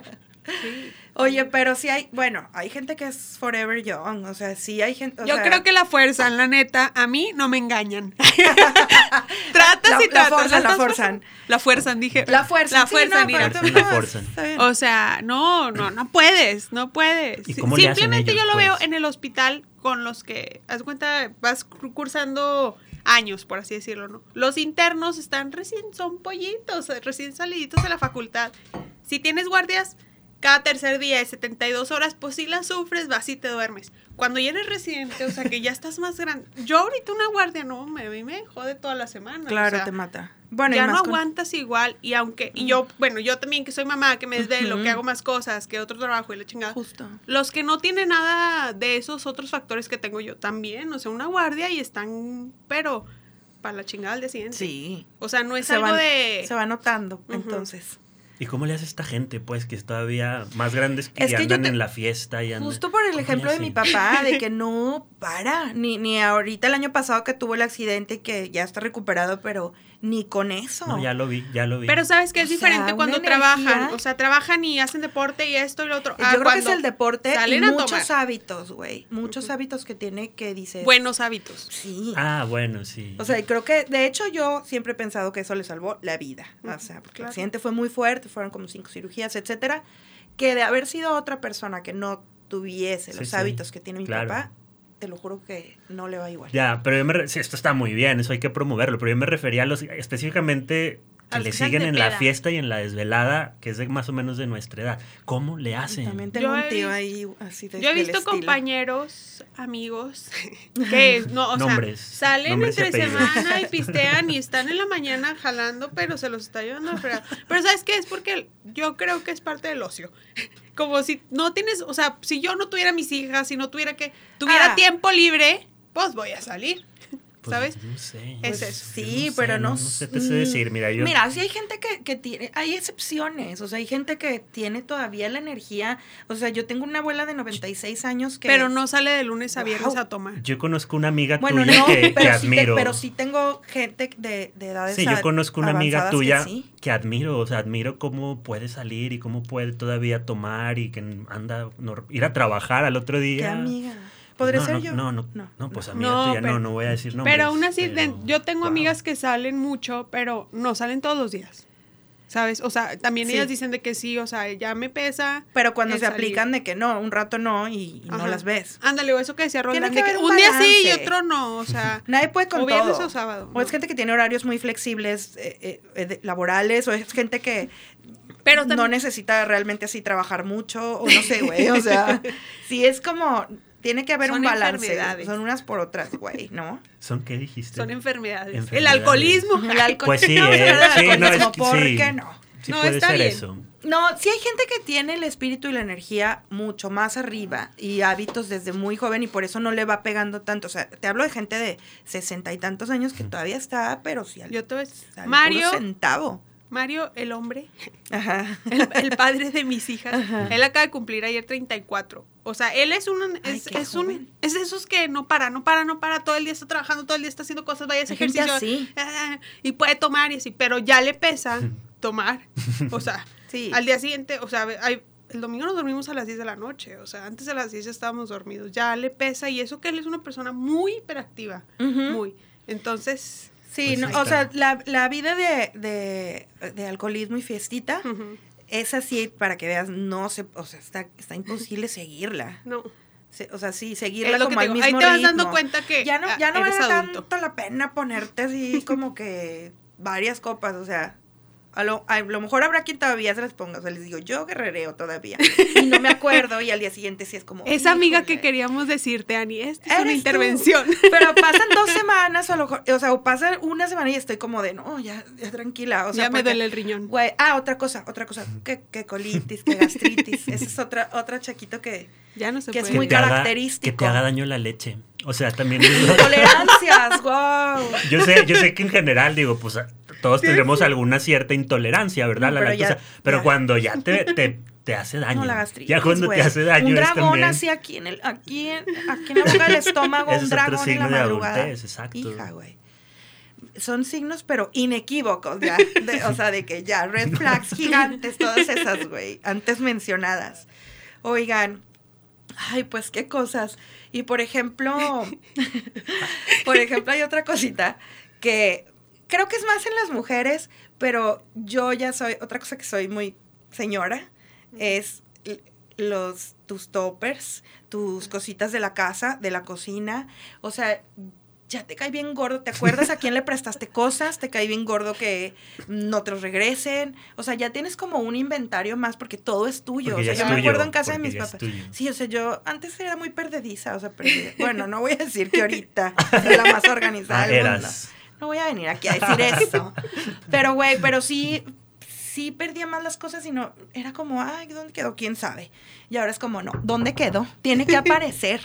Speaker 1: Oye, pero sí hay, bueno, hay gente que es forever young, o sea, sí hay gente, o
Speaker 2: Yo
Speaker 1: sea,
Speaker 2: creo que la fuerza, la neta, a mí no me engañan. tratas
Speaker 1: La-
Speaker 2: y
Speaker 1: la
Speaker 2: tratas.
Speaker 1: forzan, la forzan.
Speaker 2: La fuerzan, dije.
Speaker 1: la fuerza,
Speaker 2: La fuerza,
Speaker 1: sí, no,
Speaker 3: la
Speaker 1: bien.
Speaker 2: O sea, no, no, no puedes, no puedes.
Speaker 3: ¿Y
Speaker 2: Si-
Speaker 3: cómo le hacen
Speaker 2: Simplemente
Speaker 3: ellos,
Speaker 2: yo lo veo
Speaker 3: pues?
Speaker 2: en el hospital con los que, haz cuenta, vas cur- cursando años, por así decirlo, ¿no? Los internos están recién, son pollitos, recién saliditos de la facultad. Si tienes guardias cada tercer día de 72 horas, pues si las sufres, vas y te duermes. Cuando ya eres residente, o sea, que ya estás más grande. Yo ahorita una guardia, no, me, me jode toda la semana. o
Speaker 1: Claro,
Speaker 2: sea,
Speaker 1: te mata. Bueno, y
Speaker 2: ya no
Speaker 1: con-
Speaker 2: aguantas igual y aunque y yo bueno yo también que soy mamá que me desvelo
Speaker 1: Ujú.
Speaker 2: que hago más cosas que otro trabajo y la chingada
Speaker 1: Justo.
Speaker 2: los que no tienen nada de esos otros factores que tengo yo también o sea una guardia y están pero para la chingada al día siguiente
Speaker 1: Sí.
Speaker 2: o sea no es
Speaker 1: Se
Speaker 2: algo
Speaker 1: van-
Speaker 2: de
Speaker 1: Se va notando, entonces.
Speaker 3: ¿Y cómo le hace esta gente, pues, que es todavía más grandes que,
Speaker 1: Es que
Speaker 3: andan
Speaker 1: te-
Speaker 3: en la fiesta y andan...
Speaker 1: Justo por el
Speaker 3: ¿Cómo le
Speaker 1: ejemplo de mi papá, de que no para, ni, ni ahorita el año pasado que tuvo el accidente y que ya está recuperado, pero ni con eso.
Speaker 3: No, ya lo vi, ya lo vi.
Speaker 2: pero sabes que es
Speaker 1: O sea,
Speaker 2: diferente
Speaker 1: una
Speaker 2: cuando
Speaker 1: energía.
Speaker 2: trabajan o sea trabajan y hacen deporte y esto y lo otro
Speaker 1: Yo
Speaker 2: Ah,
Speaker 1: creo que es el deporte y
Speaker 2: salen a
Speaker 1: muchos
Speaker 2: tomar.
Speaker 1: hábitos, güey. Muchos hábitos que tiene que dices.
Speaker 2: buenos hábitos
Speaker 1: Sí.
Speaker 3: Ah, bueno, sí.
Speaker 1: O sea, creo que, de hecho, yo siempre he pensado que eso le salvó la vida. O sea, porque el
Speaker 2: Claro.
Speaker 1: accidente fue muy fuerte, fueron como cinco cirugías, etcétera. Que de haber sido otra persona que no tuviese
Speaker 3: Sí,
Speaker 1: los
Speaker 3: sí,
Speaker 1: hábitos que tiene mi
Speaker 3: claro.
Speaker 1: papá, te lo juro que no le va igual.
Speaker 3: Ya, pero yo me... sí, esto está muy bien, eso hay que promoverlo, pero yo me refería a los... específicamente que le
Speaker 2: que
Speaker 3: siguen en la fiesta y en la desvelada, que es de más o menos de nuestra edad. ¿Cómo le hacen?
Speaker 1: También tengo
Speaker 2: Yo
Speaker 1: un
Speaker 2: he
Speaker 1: tío
Speaker 2: vis-
Speaker 1: ahí así de
Speaker 2: Yo he
Speaker 1: del
Speaker 2: visto
Speaker 1: estilo.
Speaker 2: compañeros, amigos, que no, o
Speaker 3: Nombres,
Speaker 2: sea, salen
Speaker 3: nombres
Speaker 2: entre semana y pistean y están en la mañana jalando, pero se los está llevando a fregar. Pero ¿sabes qué? Es porque yo creo que es parte del ocio. Como si no tienes, o sea, si yo no tuviera mis hijas, si no tuviera que, tuviera
Speaker 1: Ah.
Speaker 2: tiempo libre, pues voy a salir.
Speaker 3: Pues,
Speaker 2: ¿Sabes?
Speaker 3: No sé.
Speaker 2: Es eso.
Speaker 3: no
Speaker 1: Sí,
Speaker 3: sé,
Speaker 1: pero no.
Speaker 3: No, sé te sé decir, mira, yo...
Speaker 1: Mira, sí hay gente que, que tiene, hay excepciones, o sea, hay gente que tiene todavía la energía, o sea, yo tengo una abuela de 96 años que...
Speaker 2: Pero no sale de lunes a viernes
Speaker 1: Wow.
Speaker 2: a tomar.
Speaker 3: Yo conozco una amiga
Speaker 1: bueno,
Speaker 3: tuya
Speaker 1: no,
Speaker 3: que, que
Speaker 1: pero, sí te-
Speaker 3: admiro.
Speaker 1: pero sí tengo gente de, de edades
Speaker 3: Sí, yo conozco una amiga
Speaker 1: que
Speaker 3: tuya
Speaker 1: sí.
Speaker 3: que, admiro, o sea, admiro cómo puede salir y cómo puede todavía tomar y que anda, ir a trabajar al otro día.
Speaker 1: ¿Qué amiga? ¿Podría
Speaker 3: no,
Speaker 1: ser
Speaker 3: no,
Speaker 1: yo?
Speaker 3: No, no, no, pues amiga
Speaker 2: No,
Speaker 3: tuya,
Speaker 2: pero-
Speaker 3: no, no voy a decir nombres.
Speaker 2: Pero aún así, de-
Speaker 3: pero-
Speaker 2: yo tengo
Speaker 3: wow.
Speaker 2: amigas que salen mucho, pero no salen todos los días. ¿Sabes? O sea, también
Speaker 1: Sí.
Speaker 2: ellas dicen de que sí, o sea, ya me pesa.
Speaker 1: Pero cuando se
Speaker 2: salir.
Speaker 1: aplican de que no, un rato no y, y no las ves.
Speaker 2: Ándale, o eso que decía
Speaker 1: Tiene
Speaker 2: Roland,
Speaker 1: que
Speaker 2: de que
Speaker 1: un
Speaker 2: un día sí y otro no, o sea,
Speaker 1: Nadie puede con
Speaker 2: O viernes
Speaker 1: todo.
Speaker 2: o sábado,
Speaker 1: O es
Speaker 2: no.
Speaker 1: gente que tiene horarios muy flexibles eh, eh, eh, de- laborales, o es gente que
Speaker 2: pero
Speaker 1: no
Speaker 2: también,
Speaker 1: necesita realmente así trabajar mucho, o no sé, güey. O sea, sí es como, tiene que haber
Speaker 2: Son
Speaker 1: un balance. Son unas por otras, güey, ¿no?
Speaker 3: ¿Son qué dijiste?
Speaker 2: son enfermedades. El alcoholismo.
Speaker 1: El alcohol.
Speaker 3: Pues sí, eh, sí, no, es
Speaker 1: alcoholismo,
Speaker 3: que
Speaker 1: ¿por
Speaker 3: sí.
Speaker 1: qué no?
Speaker 3: Sí
Speaker 2: No,
Speaker 3: puede
Speaker 2: está
Speaker 3: ser
Speaker 2: bien.
Speaker 3: eso.
Speaker 1: No, sí hay gente que tiene el espíritu y la energía mucho más arriba y hábitos desde muy joven y por eso no le va pegando tanto. O sea, te hablo de gente de sesenta y tantos años que todavía está, pero sí al,
Speaker 2: Yo te a-
Speaker 1: al puro
Speaker 2: Mario,
Speaker 1: centavo.
Speaker 2: Mario, el hombre,
Speaker 1: Ajá.
Speaker 2: el, el padre de mis hijas,
Speaker 1: Ajá.
Speaker 2: él acaba de cumplir ayer 34. O sea, él es un es, es un es de esos que no para, no para, no para, todo el día está trabajando, todo el día está haciendo cosas, vaya a ejercicio.
Speaker 1: así.
Speaker 2: ah, y puede tomar y así, pero ya le pesa tomar. O sea,
Speaker 1: Sí.
Speaker 2: al día siguiente, o sea, hay- el domingo nos dormimos a las 10 de la noche, o sea, antes de las 10 ya estábamos dormidos, ya le pesa y eso que él es una persona muy hiperactiva, muy. Entonces,
Speaker 1: Sí,
Speaker 3: Pues
Speaker 1: no, o sea, la, la vida de, de, de alcoholismo y fiestita es así para que veas, no se, o sea, está, está imposible seguirla.
Speaker 2: no.
Speaker 1: Se- o sea, sí,
Speaker 2: Es
Speaker 1: seguirla
Speaker 2: lo que
Speaker 1: como al mismo
Speaker 2: Ahí te vas
Speaker 1: ritmo.
Speaker 2: dando cuenta que
Speaker 1: ya no, ya no vale
Speaker 2: adulto.
Speaker 1: tanto la pena ponerte así como que varias copas, o sea, a lo, a lo mejor habrá quien todavía se las ponga, o sea, les digo, yo guerrereo todavía, y no me acuerdo, y al día siguiente sí es como...
Speaker 2: Esa amiga que queríamos decirte, Ani, esta es una
Speaker 1: tú.
Speaker 2: intervención.
Speaker 1: Pero pasan dos semanas, o, a lo mejor- o sea, o pasa una semana y estoy como de, no, ya, ya tranquila, o sea,
Speaker 2: ya me duele el riñón.
Speaker 1: Güey, ah, otra cosa, otra cosa, que, que colitis, que gastritis, esa es otra, otra chaquito que...
Speaker 2: Ya no se
Speaker 1: que es muy
Speaker 3: haga-
Speaker 1: característico.
Speaker 3: que te haga daño la leche. O sea, también...
Speaker 1: Tolerancias, wow.
Speaker 3: Yo sé, yo sé que en general, digo, pues todos tendremos alguna cierta intolerancia, ¿verdad?
Speaker 1: No,
Speaker 3: la
Speaker 1: pero ya-
Speaker 3: pero
Speaker 1: ya.
Speaker 3: cuando ya te, te, te hace daño.
Speaker 1: No, la gastritis,
Speaker 3: ya cuando te hace daño
Speaker 1: Un dragón así aquí en el, aquí en, aquí en la boca del estómago,
Speaker 3: Ese
Speaker 1: un
Speaker 3: es otro
Speaker 1: dragón en la
Speaker 3: de
Speaker 1: madrugada.
Speaker 3: adultez, exacto.
Speaker 1: Hija, güey. Son signos, pero inequívocos, ya. de- o sea, de que ya, red flags gigantes, todas esas, güey, antes mencionadas. Oigan, ay, pues qué cosas. Y por ejemplo, por ejemplo, hay otra cosita que creo que es más en las mujeres, pero yo ya soy, otra cosa que soy muy señora, es los, tus toppers, tus cositas de la casa, de la cocina, o sea, ya te cae bien gordo, ¿te acuerdas a quién le prestaste cosas? Te cae bien gordo que no te los regresen, o sea, ya tienes como un inventario más porque todo es tuyo,
Speaker 3: Porque
Speaker 1: o sea,
Speaker 3: ya
Speaker 1: yo me acuerdo en casa de mis papás. Sí, o sea, yo antes era muy perdediza, o sea, perdida. bueno, no voy a decir que ahorita soy la más organizada
Speaker 3: Ah,
Speaker 1: del mundo. No voy a venir aquí a decir eso. Pero, güey, pero sí, sí perdía más las cosas y no, era como, ay, ¿dónde quedó? ¿Quién sabe? Y ahora es como, no, ¿dónde quedó? Tiene que aparecer.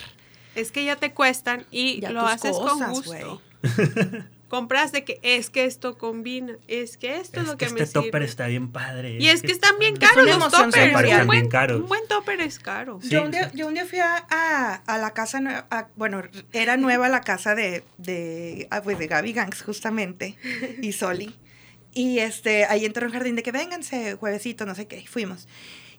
Speaker 2: Es que ya te cuestan y
Speaker 1: Ya
Speaker 2: lo haces
Speaker 1: cosas,
Speaker 2: con gusto. Compras de que es que esto combina, es que esto es,
Speaker 3: Es
Speaker 2: lo
Speaker 3: que
Speaker 2: que, me
Speaker 3: este
Speaker 2: sirve.
Speaker 3: topper está bien padre.
Speaker 2: Y es que están bien caros los toppers. Un buen, un buen topper es caro.
Speaker 3: Sí.
Speaker 1: Yo, un día, yo un día fui a, a- a la casa, a- bueno, era nueva la casa de, de, ah, pues de Gaby Gangs justamente, y Soli. Y este, ahí entró un jardín de que vénganse, juevesito, no sé qué, fuimos.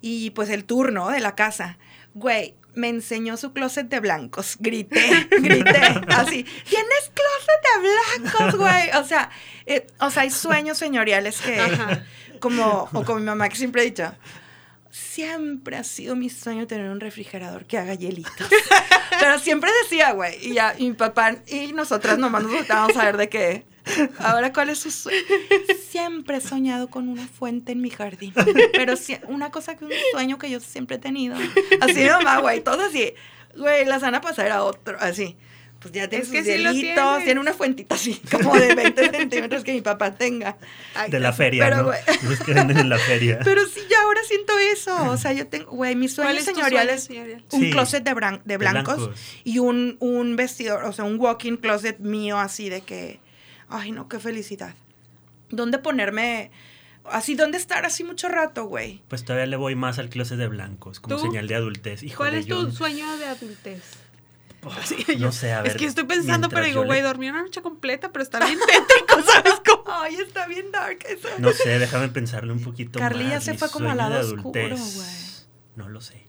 Speaker 1: Y pues el turno de la casa, güey, me enseñó su closet de blancos. Grité, grité, así. ¿Tienes closet de blancos, güey? O sea, eh, o sea, hay sueños señoriales que,
Speaker 2: Ajá.
Speaker 1: como, o como mi mamá que siempre ha dicho, siempre ha sido mi sueño tener un refrigerador que haga hielitos. Pero siempre decía, güey, y ya, y mi papá y nosotras nomás nos voltábamos a ver de qué. Ahora, ¿cuál es su sueño? Siempre he soñado con una fuente en mi jardín. Pero sí, una cosa que un sueño que yo siempre he tenido. Así nomás, güey, todo así. Güey, la semana pasada era otro, así. Pues ya tiene
Speaker 2: Es
Speaker 1: sus
Speaker 2: que sí
Speaker 1: hielitos,
Speaker 2: tienes.
Speaker 1: tiene una fuentita así, como de 20 centímetros que mi papá tenga. Ay,
Speaker 3: De la feria,
Speaker 1: pero,
Speaker 3: ¿no?
Speaker 1: güey,
Speaker 3: Los que venden en la feria.
Speaker 1: pero sí, ya ahora siento eso. O sea, yo tengo, güey, mis
Speaker 2: ¿Cuál
Speaker 1: sueños
Speaker 2: es
Speaker 1: señoriales,
Speaker 2: sueño señorial?
Speaker 1: un
Speaker 3: Sí.
Speaker 1: closet de, bran- de
Speaker 3: De
Speaker 1: blancos,
Speaker 3: blancos.
Speaker 1: y un, un vestidor, o sea, un walking closet mío así de que, ay, no, qué felicidad. ¿Dónde ponerme? Así, ¿dónde estar así mucho rato, güey?
Speaker 3: Pues todavía le voy más al closet de blancos, como
Speaker 2: ¿Tú?
Speaker 3: señal de adultez.
Speaker 2: ¿Cuál es tu sueño de adultez?
Speaker 3: Oh,
Speaker 2: Sí,
Speaker 3: no
Speaker 2: yo-
Speaker 3: sé, a ver.
Speaker 2: es que estoy pensando, pero digo,
Speaker 3: yo le-
Speaker 2: güey, dormí una noche completa, pero está bien tétrico, ¿sabes cómo?
Speaker 1: Ay, está bien dark eso.
Speaker 3: No sé, déjame pensarlo un poquito
Speaker 1: Carly ya
Speaker 3: más.
Speaker 1: se
Speaker 3: Mi
Speaker 1: fue como al lado oscuro,
Speaker 3: adultez,
Speaker 1: güey.
Speaker 3: No lo sé.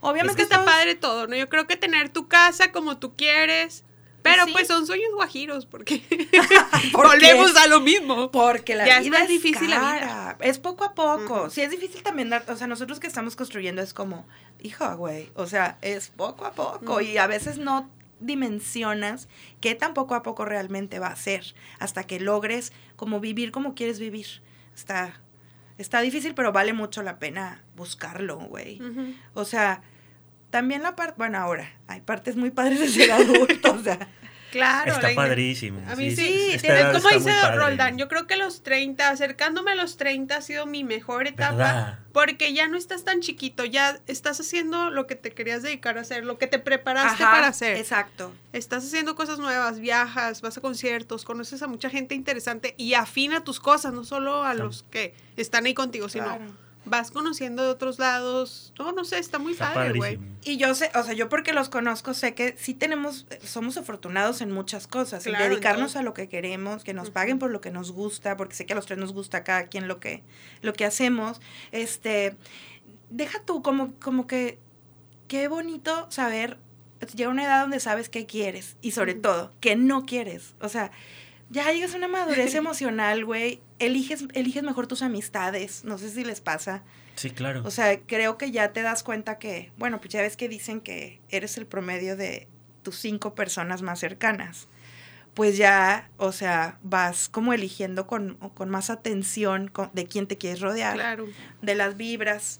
Speaker 1: Obviamente
Speaker 2: es que está padre todo, ¿no? Yo creo que tener tu casa como tú quieres, pero
Speaker 1: Sí.
Speaker 2: pues son sueños guajiros, porque
Speaker 1: ¿Por
Speaker 2: volvemos
Speaker 1: qué?
Speaker 2: a lo mismo.
Speaker 1: Porque la
Speaker 2: Ya es
Speaker 1: vida
Speaker 2: más difícil la vida.
Speaker 1: Es poco a poco. Sí, es difícil también dar. O sea, nosotros que estamos construyendo es como, hijo, güey. O sea, es poco a poco. Y a veces no dimensionas qué tan poco a poco realmente va a ser. Hasta que logres como vivir como quieres vivir. Está, está difícil, pero vale mucho la pena buscarlo, güey. O sea, también la parte. Bueno, ahora, hay partes muy padres de ser adulto. o sea.
Speaker 2: Claro.
Speaker 3: está padrísimo.
Speaker 2: A mí sí,
Speaker 1: sí,
Speaker 2: como
Speaker 3: está
Speaker 2: dice. Roldán, yo creo que los 30, acercándome a los 30 ha sido mi mejor etapa,
Speaker 3: ¿Verdad?
Speaker 2: porque ya no estás tan chiquito, ya estás haciendo lo que te querías dedicar a hacer, lo que te preparaste
Speaker 1: Ajá,
Speaker 2: para hacer.
Speaker 1: Exacto.
Speaker 2: Estás haciendo cosas nuevas, viajas, vas a conciertos, conoces a mucha gente interesante y afina tus cosas, no solo a los que están ahí contigo, sino
Speaker 1: Claro.
Speaker 2: Vas conociendo de otros lados. No, no sé, está muy
Speaker 3: Está
Speaker 2: padre, güey.
Speaker 1: Y yo sé, o sea, yo porque los conozco sé que sí tenemos, somos afortunados en muchas cosas, en
Speaker 2: Claro, en
Speaker 1: dedicarnos a lo que queremos, que nos paguen por lo que nos gusta, porque sé que a los tres nos gusta cada quien lo que, lo que hacemos. Este, deja tú como, como que, qué bonito saber, llega una edad donde sabes qué quieres y sobre todo, qué no quieres. O sea, ya llegas a una madurez emocional, güey, eliges, eliges mejor tus amistades. No sé si les pasa.
Speaker 3: Sí, claro.
Speaker 1: O sea, creo que ya te das cuenta que, bueno, pues ya ves que dicen que eres el promedio de tus cinco personas más cercanas. Pues ya, o sea, vas como eligiendo con, con más atención con- de quién te quieres rodear,
Speaker 2: Claro.
Speaker 1: de las vibras,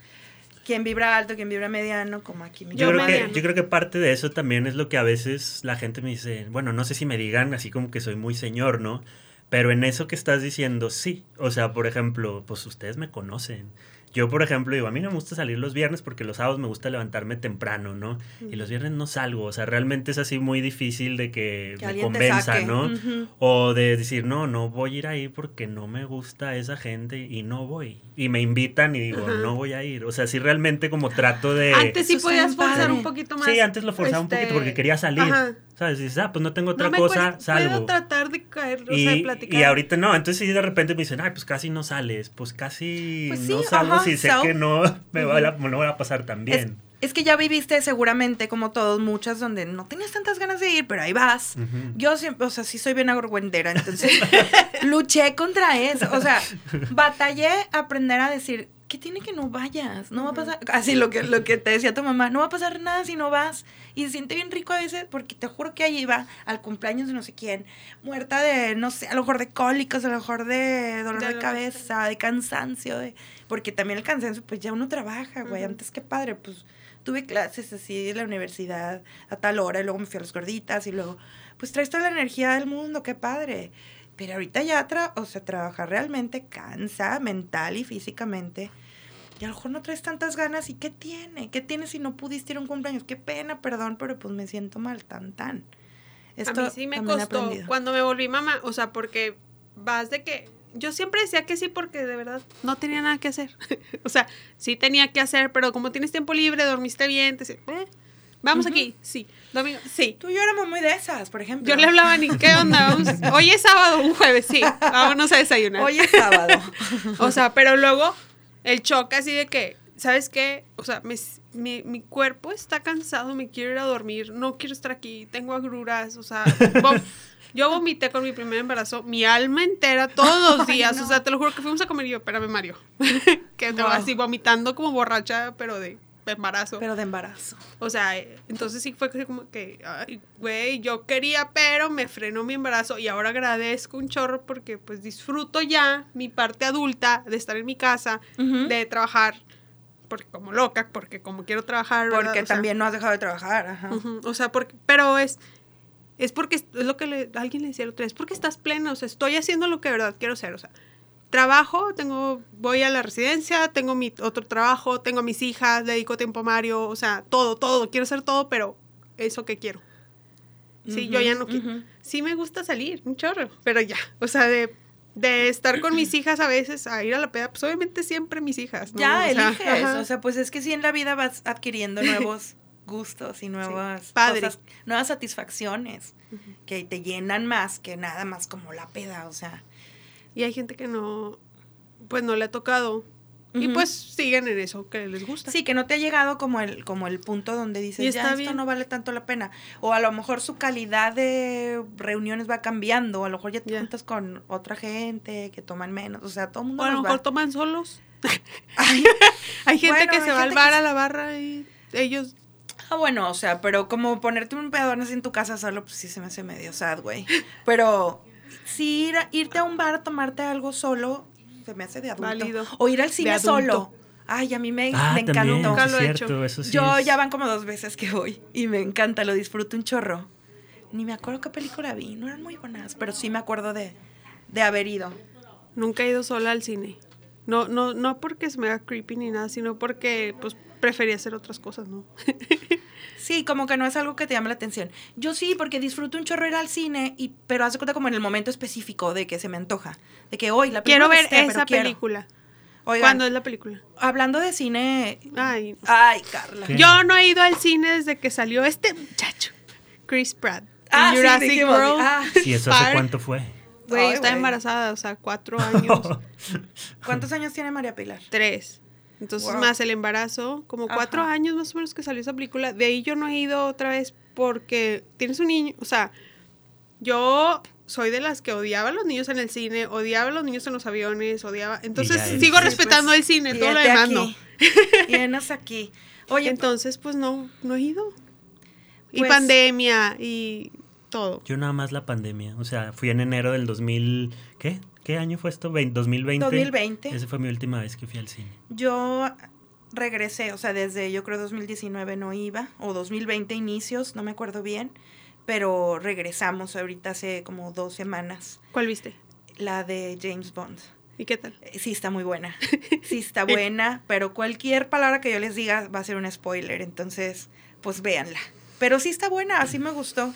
Speaker 1: quién vibra alto, quién vibra mediano, como aquí mi
Speaker 3: Yo,
Speaker 2: Yo
Speaker 3: creo que,
Speaker 2: mediano.
Speaker 3: yo creo que parte de eso también es lo que a veces la gente me dice, bueno, no sé si me digan así como que soy muy señor, ¿no? Pero en eso que estás diciendo, sí. O sea, por ejemplo, pues ustedes me conocen. Yo, por ejemplo, digo, a mí no me gusta salir los viernes porque los sábados me gusta levantarme temprano, ¿no? Y los viernes no salgo. O sea, realmente es así muy difícil de que,
Speaker 1: Que
Speaker 3: me convenza. ¿no? O de decir, no, no voy a ir ahí porque no me gusta esa gente y no voy. Y me invitan y digo, no voy a ir. O sea, sí realmente como trato de...
Speaker 2: Antes sí podías forzar
Speaker 1: padre.
Speaker 2: un poquito más.
Speaker 3: Sí, antes lo forzaba un
Speaker 2: este,
Speaker 3: poquito porque quería salir.
Speaker 2: ajá.
Speaker 3: ¿Sabes? Dices, ah, pues no tengo otra
Speaker 2: no
Speaker 3: cosa,
Speaker 2: cuesta-
Speaker 3: salgo.
Speaker 2: Puedo tratar de caer, o
Speaker 3: Y,
Speaker 2: sea, de platicar.
Speaker 3: y ahorita no, entonces sí de repente me dicen, ay, pues casi no sales, pues casi
Speaker 1: Pues
Speaker 3: no salgo si sé
Speaker 1: so-
Speaker 3: que no me va, a, no va a pasar tan
Speaker 1: Es,
Speaker 3: bien.
Speaker 1: es que ya viviste seguramente, como todos, muchas donde no tenías tantas ganas de ir, pero ahí vas. Yo siempre, o sea, sí soy bien agorguendera, entonces luché contra eso. O sea, batallé a aprender a decir, ¿qué tiene que no vayas? No va a pasar, así lo que, lo que te decía tu mamá, no va a pasar nada si no vas. Y se siente bien rico a veces, porque te juro que ahí iba al cumpleaños de no sé quién, muerta de, no sé, a lo mejor de cólicos, a lo mejor de dolor
Speaker 2: De
Speaker 1: cabeza, de cansancio, de, porque también el cansancio, pues ya uno trabaja, güey. Antes que padre, pues tuve clases así en la universidad a tal hora y luego me fui a las gorditas y luego, pues traes toda la energía del mundo, qué padre. Pero ahorita ya, tra o sea, trabajar realmente cansa mental y físicamente. Y a lo mejor no traes tantas ganas. ¿Y qué tiene? ¿Qué tiene si no pudiste ir a un cumpleaños? Qué pena, perdón, pero pues me siento mal, tan, tan. Esto
Speaker 2: a mí sí me costó cuando me volví mamá, o sea, porque vas de que yo siempre decía que sí porque de verdad no tenía nada que hacer. o sea, sí tenía que hacer, pero como tienes tiempo libre, dormiste bien, te "Eh, vamos aquí, sí, domingo, sí.
Speaker 1: Tú y yo éramos muy de esas, por ejemplo.
Speaker 2: Yo le hablaba a Ni, ¿qué onda? Vamos- hoy es sábado, un jueves, sí, vámonos a desayunar.
Speaker 1: Hoy es sábado.
Speaker 2: O sea, pero luego el choque así de que, ¿sabes qué? O sea, me- mi, mi cuerpo está cansado, me quiero ir a dormir, no quiero estar aquí, tengo agruras, o sea, vom- yo vomité con mi primer embarazo, mi alma entera todos los
Speaker 1: Ay,
Speaker 2: días,
Speaker 1: no.
Speaker 2: o sea, te lo juro que fuimos a comer y yo, espérame Mario, que
Speaker 1: Wow.
Speaker 2: así vomitando como borracha, pero de embarazo.
Speaker 1: Pero de embarazo.
Speaker 2: O sea, entonces sí fue como que, ay, güey, yo quería, pero me frenó mi embarazo y ahora agradezco un chorro porque pues disfruto ya mi parte adulta de estar en mi casa, de trabajar, porque como loca, porque como quiero trabajar.
Speaker 1: Porque
Speaker 2: O sea,
Speaker 1: también no has dejado de trabajar. Ajá.
Speaker 2: O sea, porque, pero es, es porque, es lo que le- alguien le decía el otro día, es porque estás pleno, o sea, estoy haciendo lo que de verdad quiero hacer, o sea, trabajo, tengo, voy a la residencia, tengo mi otro trabajo, tengo a mis hijas, dedico tiempo a Mario, o sea, todo, todo, quiero hacer todo, pero eso que quiero. Sí, yo ya no quiero.
Speaker 1: ujú.
Speaker 2: Sí me gusta salir, un chorro, pero ya, o sea, de, de estar con mis hijas a veces a ir a la peda, pues obviamente siempre mis hijas. ¿no?
Speaker 1: Ya
Speaker 2: O
Speaker 1: eliges. O sea, pues es que sí en la vida vas adquiriendo nuevos gustos y nuevas cosas, nuevas satisfacciones que te llenan más que nada más como la peda. O sea,
Speaker 2: Y hay gente que no, pues no le ha tocado. Y pues siguen en eso que les gusta.
Speaker 1: sí, que no te ha llegado como el, como el punto donde dices,
Speaker 2: Y
Speaker 1: ya
Speaker 2: está
Speaker 1: esto
Speaker 2: bien.
Speaker 1: no vale tanto la pena. O a lo mejor su calidad de reuniones va cambiando. O a lo mejor ya te juntas con otra gente que toman menos. O sea, todo el mundo
Speaker 2: O a lo mejor
Speaker 1: va-
Speaker 2: toman solos.
Speaker 1: Ay,
Speaker 2: Hay gente
Speaker 1: Bueno,
Speaker 2: que se va al bar a la barra y ellos
Speaker 1: Ah, bueno, o sea, pero como ponerte un pedón así en tu casa solo, pues sí se me hace medio sad, güey. Pero sí ir a- irte a un bar a tomarte algo solo, se me hace de adulto.
Speaker 2: Válido.
Speaker 1: O ir al cine solo. Ay, a mí me,
Speaker 3: Ah,
Speaker 1: me
Speaker 3: también,
Speaker 1: encantó.
Speaker 2: Nunca lo he hecho.
Speaker 3: eso sí
Speaker 1: Yo
Speaker 3: es-
Speaker 1: ya van como dos veces que voy y me encanta, lo disfruto un chorro. Ni me acuerdo qué película vi, no eran muy buenas, pero sí me acuerdo de, de haber ido.
Speaker 2: nunca he ido sola al cine. No, no, no porque se me haga creepy ni nada, sino porque pues prefería hacer otras cosas, ¿no?
Speaker 1: Sí, como que no es algo que te llame la atención. Yo sí, porque disfruto un chorro ir al cine, y, pero hace cuenta como en el momento específico de que se me antoja. De que hoy la película
Speaker 2: quiero ver
Speaker 1: esté, pero
Speaker 2: esa
Speaker 1: quiero.
Speaker 2: película.
Speaker 1: Oigan,
Speaker 2: ¿Cuándo es la película?
Speaker 1: hablando de cine.
Speaker 2: Ay.
Speaker 1: Ay, Carla.
Speaker 3: ¿Qué?
Speaker 2: Yo no he ido al cine desde que salió este muchacho, Chris Pratt.
Speaker 1: Ah, sí,
Speaker 2: Jurassic
Speaker 1: dijimos,
Speaker 2: World.
Speaker 1: ah.
Speaker 3: ¿Y eso hace
Speaker 2: Park.
Speaker 3: cuánto fue?
Speaker 2: Güey, está embarazada, o sea, cuatro años,
Speaker 1: ¿Cuántos años tiene María Pilar?
Speaker 2: tres. Entonces,
Speaker 1: Wow.
Speaker 2: más el embarazo, como cuatro
Speaker 1: Ajá.
Speaker 2: años más o menos que salió esa película. De ahí yo no he ido otra vez porque tienes un niño, o sea, yo soy de las que odiaba a los niños en el cine, odiaba a los niños en los aviones, odiaba. Entonces
Speaker 3: ya
Speaker 2: sigo
Speaker 3: es-
Speaker 2: respetando
Speaker 1: pues,
Speaker 2: el cine, todo lo demás
Speaker 1: aquí.
Speaker 2: no.
Speaker 1: Vienes aquí. Oye,
Speaker 2: Entonces, pues no, no he ido. Y
Speaker 1: Pues-
Speaker 2: pandemia y todo.
Speaker 3: Yo nada más la pandemia. O sea, fui en enero del 2000. ¿Qué? ¿Qué año fue esto? Vein- 2020.
Speaker 1: 2020.
Speaker 3: Esa fue mi última vez que fui al cine.
Speaker 1: yo regresé, o sea, desde yo creo 2019 no iba, o 2020 inicios, no me acuerdo bien, pero regresamos ahorita hace como dos semanas,
Speaker 2: ¿Cuál viste?
Speaker 1: la de James Bond.
Speaker 2: ¿Y qué tal?
Speaker 1: Eh, Sí está muy buena, sí está buena, pero cualquier palabra que yo les diga va a ser un spoiler, entonces pues véanla. Pero sí está buena, así me gustó.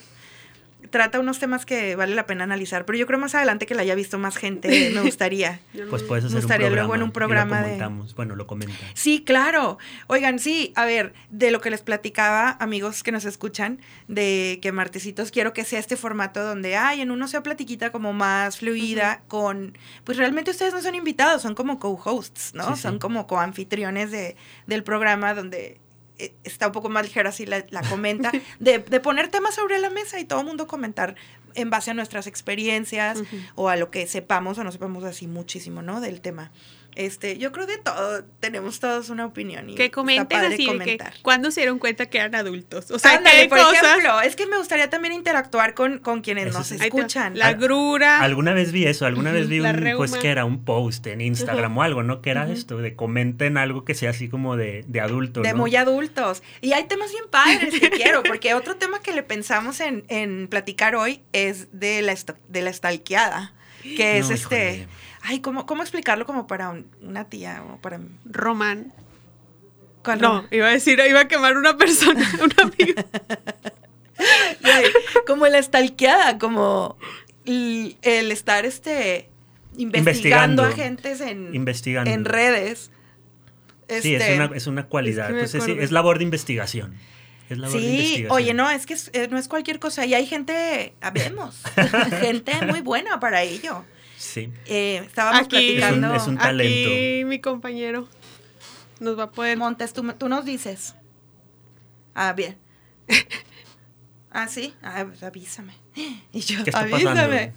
Speaker 1: Trata unos temas que vale la pena analizar, pero yo creo más adelante que la haya visto más gente, me gustaría.
Speaker 3: Pues puedes hacer un
Speaker 1: gustaría
Speaker 3: programa.
Speaker 1: luego en un
Speaker 3: y lo
Speaker 1: programa de-
Speaker 3: comentamos. Bueno, lo comentan.
Speaker 1: Sí, claro. Oigan, sí, a ver, de lo que les platicaba, amigos que nos escuchan, de que martesitos quiero que sea este formato donde hay en uno sea platiquita como más fluida con, pues realmente ustedes no son invitados, son como co-hosts, ¿no?
Speaker 3: Sí, sí.
Speaker 1: Son como co-anfitriones de, del programa donde está un poco más ligera así la, la comenta, de, de poner temas sobre la mesa y todo el mundo comentar en base a nuestras experiencias o a lo que sepamos o no sepamos así muchísimo, ¿no? Del tema. Este, yo creo de todo, tenemos todos una opinión y
Speaker 2: Que
Speaker 1: está
Speaker 2: comenten así de que
Speaker 1: comentar.
Speaker 2: cuando se dieron cuenta que eran adultos. O sea,
Speaker 1: Ándale, por
Speaker 2: cosas.
Speaker 1: ejemplo, es que me gustaría también interactuar con, con quienes
Speaker 3: Eso
Speaker 1: nos escuchan.
Speaker 2: La grura.
Speaker 3: Alguna vez vi eso, alguna vez vi un, pues que era un post en Instagram o algo, ¿no? Que era esto, de comenten algo que sea así como de, de adulto,
Speaker 1: de
Speaker 3: ¿no?
Speaker 1: muy adultos. Y hay temas bien padres que quiero, porque otro tema que le pensamos en, en platicar hoy es de la, de la stalkeada, que es
Speaker 3: No,
Speaker 1: este...
Speaker 3: híjole.
Speaker 1: Ay, ¿cómo, ¿cómo explicarlo como para un- una tía o para...
Speaker 2: Román.
Speaker 1: ¿cuál
Speaker 2: No,
Speaker 1: Roma?
Speaker 2: iba a decir, iba a quemar una persona, un amigo.
Speaker 1: Güey, como la stalkeada, como el, el estar este investigando,
Speaker 3: Investigando.
Speaker 1: agentes en,
Speaker 3: Investigando.
Speaker 1: en redes.
Speaker 3: Sí, es
Speaker 1: Este,
Speaker 3: una, es una cualidad.
Speaker 2: Es que
Speaker 3: es labor de investigación. Es labor de
Speaker 1: Sí,
Speaker 3: investigación.
Speaker 1: oye, no, es que es- eh, no es cualquier cosa. Y hay gente, habemos, gente muy buena para ello.
Speaker 3: Sí.
Speaker 1: Eh, estábamos
Speaker 2: Aquí-
Speaker 1: platicando.
Speaker 3: Es un- es un- talento.
Speaker 2: Aquí mi compañero nos va a poder.
Speaker 1: Montes, tú, tú nos dices. Ah, bien. Ah, sí. Ah, pues avísame. Y yo,
Speaker 3: ¿Qué está
Speaker 1: avísame.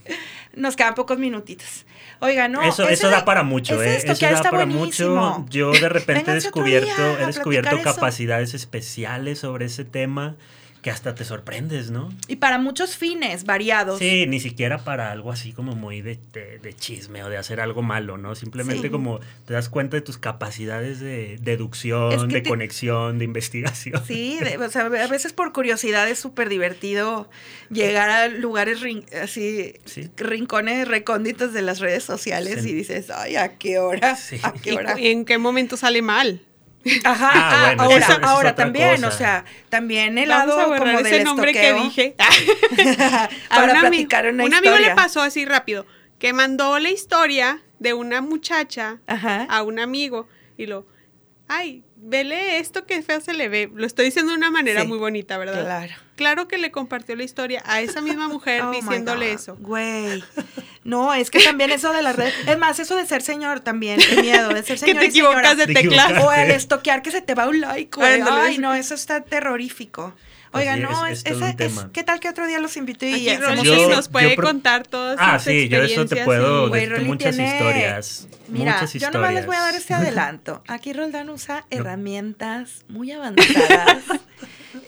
Speaker 1: Nos quedan pocos minutitos. Oiga, no.
Speaker 3: eso, eso
Speaker 1: de-
Speaker 3: da para mucho, ¿eh? Eso
Speaker 1: estoquear
Speaker 3: da
Speaker 1: está
Speaker 3: para
Speaker 1: buenísimo.
Speaker 3: mucho. Yo de repente he descubierto, he descubierto
Speaker 1: eso.
Speaker 3: capacidades especiales sobre ese tema que hasta te sorprendes, ¿no?
Speaker 1: Y para muchos fines variados.
Speaker 3: Sí, ni siquiera para algo así como muy de, de- de chisme o de hacer algo malo, ¿no? Simplemente
Speaker 1: Sí.
Speaker 3: como te das cuenta de tus capacidades de deducción,
Speaker 1: Es que
Speaker 3: de
Speaker 1: te-
Speaker 3: conexión, de investigación.
Speaker 1: Sí, de- o sea, a veces por curiosidad es súper divertido llegar a lugares rin- así,
Speaker 3: Sí.
Speaker 1: rincones recónditos de las redes sociales
Speaker 3: Sí.
Speaker 1: y dices, ay, ¿a qué hora?
Speaker 3: Sí.
Speaker 1: ¿A qué
Speaker 2: ¿Y
Speaker 1: hora?
Speaker 2: y en qué momento sale mal?
Speaker 1: Ajá,
Speaker 3: Ah,
Speaker 1: ah,
Speaker 3: bueno,
Speaker 1: ahora,
Speaker 3: eso- eso es
Speaker 1: ahora también,
Speaker 3: cosa.
Speaker 1: o sea, también el
Speaker 2: Vamos
Speaker 1: lado
Speaker 2: a
Speaker 1: como
Speaker 2: ese
Speaker 1: del
Speaker 2: nombre
Speaker 1: estoqueo.
Speaker 2: que dije.
Speaker 1: para
Speaker 2: A un
Speaker 1: platicar una
Speaker 2: un amigo le pasó así rápido, que mandó la historia de una muchacha
Speaker 1: Ajá.
Speaker 2: a un amigo y lo, ay, vele esto que feo se le ve. Lo estoy diciendo de una manera
Speaker 1: Sí,
Speaker 2: muy bonita, ¿verdad?
Speaker 1: Claro.
Speaker 2: Claro que le compartió la historia a esa misma mujer
Speaker 1: Oh
Speaker 2: diciéndole eso.
Speaker 1: Güey. No, es que también eso de las redes. Es más, eso de ser señor también. El miedo de ser
Speaker 2: Que
Speaker 1: señor.
Speaker 2: te
Speaker 1: y señora.
Speaker 2: equivocas de
Speaker 3: Te
Speaker 2: tecla.
Speaker 3: equivocas.
Speaker 1: O el estoquear que se te va un like, güey. Ay, no, eso está terrorífico. Oiga,
Speaker 3: Así
Speaker 1: no,
Speaker 3: es,
Speaker 1: es. ¿qué tal que otro día los invito y
Speaker 2: Aquí Rolly
Speaker 3: Yo-
Speaker 2: nos puede
Speaker 3: yo pro-
Speaker 2: contar todas
Speaker 3: Ah,
Speaker 2: sus
Speaker 3: sí, yo de eso te
Speaker 2: experiencias
Speaker 3: puedo,
Speaker 1: Rolly
Speaker 3: muchas
Speaker 1: tiene-
Speaker 3: historias.
Speaker 1: Mira,
Speaker 3: muchas
Speaker 1: yo
Speaker 3: historias.
Speaker 1: nomás les voy a dar este adelanto. Aquí Roldán usa herramientas muy avanzadas.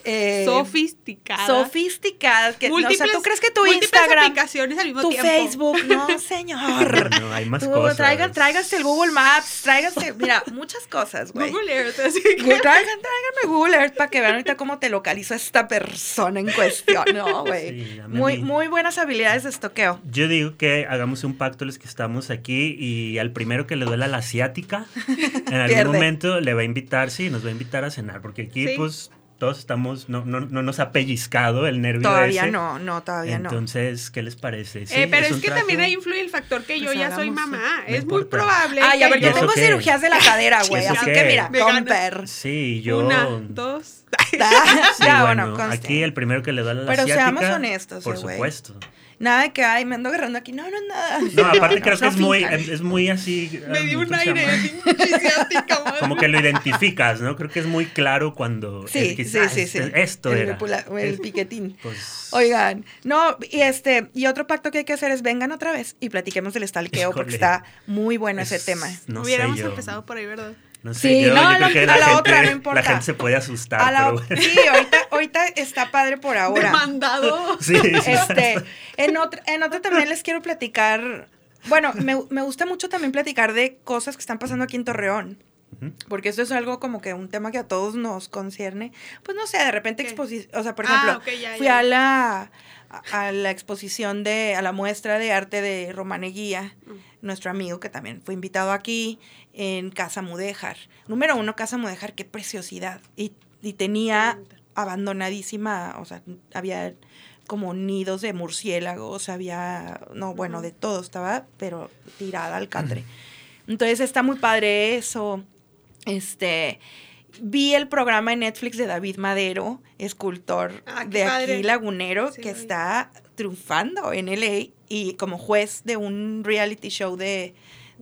Speaker 1: eh,
Speaker 2: Sofisticada.
Speaker 1: sofisticadas. Que, no, o sea, ¿tú crees que tu Instagram,
Speaker 2: aplicaciones al mismo
Speaker 1: tu
Speaker 2: tiempo.
Speaker 1: Facebook, no, señor?
Speaker 3: No, hay más
Speaker 1: Tú,
Speaker 3: cosas.
Speaker 1: Traigan, tráiganse el Google Maps, tráiganse, mira, muchas cosas, güey.
Speaker 2: Google Earth, así que-
Speaker 1: Traigan, tráiganme Google Earth para que vean ahorita cómo te localizo esta persona en cuestión, ¿no, güey?
Speaker 3: Sí,
Speaker 1: muy, muy buenas habilidades de estoqueo.
Speaker 3: Yo digo que hagamos un pacto los que estamos aquí y al primero que le duela la asiática, en algún
Speaker 1: Pierde.
Speaker 3: momento le va a invitar, sí, nos va a invitar a cenar, porque aquí
Speaker 2: Sí.
Speaker 3: pues todos estamos, no, no, no nos ha pellizcado el nervio
Speaker 1: Todavía
Speaker 3: ese.
Speaker 1: no, no, todavía no.
Speaker 3: Entonces, ¿qué les parece? Sí,
Speaker 2: Eh, pero es,
Speaker 3: un
Speaker 2: que
Speaker 3: trato.
Speaker 2: también ahí influye el factor que yo
Speaker 1: Pues
Speaker 2: ya soy mamá. es muy probable.
Speaker 1: Ay, a ver, yo
Speaker 3: ¿Y eso
Speaker 1: tengo
Speaker 3: qué?
Speaker 1: cirugías de la cadera,
Speaker 3: ¿Y
Speaker 1: güey, así
Speaker 3: qué?
Speaker 1: que mira, comper.
Speaker 3: Sí, yo...
Speaker 2: Una, dos.
Speaker 3: Sí,
Speaker 1: ya,
Speaker 3: bueno,
Speaker 1: bueno,
Speaker 3: aquí el primero que le duele la
Speaker 1: Pero
Speaker 3: asiática,
Speaker 1: seamos honestos,
Speaker 3: por
Speaker 1: eh, güey. Nada de que, ay, me ando agarrando aquí. No, no es nada.
Speaker 3: No, aparte creo que es muy, es muy así.
Speaker 2: Me dio
Speaker 3: um,
Speaker 2: un
Speaker 3: ¿cómo se
Speaker 2: aire.
Speaker 3: Como que lo identificas, ¿no? Creo que es muy claro cuando
Speaker 1: Sí,
Speaker 3: es
Speaker 1: sí,
Speaker 3: "Ah,
Speaker 1: sí,
Speaker 3: este-
Speaker 1: sí.
Speaker 3: esto
Speaker 1: el,
Speaker 3: era.
Speaker 1: pula- el
Speaker 3: Es-
Speaker 1: piquetín.
Speaker 3: pues,
Speaker 1: Oigan, no, y este, y otro pacto que hay que hacer es vengan otra vez y platiquemos del stalkeo porque está muy bueno ese
Speaker 3: es-
Speaker 1: tema.
Speaker 3: No
Speaker 2: Hubiéramos
Speaker 3: sé yo.
Speaker 2: empezado por ahí, ¿verdad?
Speaker 3: No sé,
Speaker 1: Sí,
Speaker 3: yo,
Speaker 1: no,
Speaker 3: yo
Speaker 1: a
Speaker 3: creo
Speaker 1: la-
Speaker 3: que
Speaker 1: a
Speaker 3: la,
Speaker 1: la
Speaker 3: gente,
Speaker 1: otra, no importa.
Speaker 3: la gente se puede asustar,
Speaker 1: A la-
Speaker 3: pero bueno.
Speaker 1: sí, ahorita, ahorita está padre por ahora.
Speaker 2: Demandado.
Speaker 3: Sí, sí.
Speaker 1: Este, en otra, en otra también les quiero platicar. Bueno, me, me gusta mucho también platicar de cosas que están pasando aquí en Torreón. Porque esto es algo como que un tema que a todos nos concierne. Pues no sé, de repente exposición. O sea, por
Speaker 2: Ah,
Speaker 1: ejemplo,
Speaker 2: ya,
Speaker 1: fui a la a, a la exposición de, a la muestra de arte de Romaneguía,
Speaker 2: Mm.
Speaker 1: Nuestro amigo que también fue invitado aquí en Casa Mudéjar. Número uno, Casa Mudéjar, qué preciosidad. Y, y tenía abandonadísima, o sea, había como nidos de murciélagos, había, no, bueno, de todo, estaba, pero tirada al catre. Entonces está muy padre eso. Este, vi el programa en Netflix de David Madero, escultor
Speaker 2: Ah,
Speaker 1: de
Speaker 2: padre.
Speaker 1: aquí lagunero,
Speaker 2: Sí,
Speaker 1: que está triunfando en LA y como juez de un reality show de,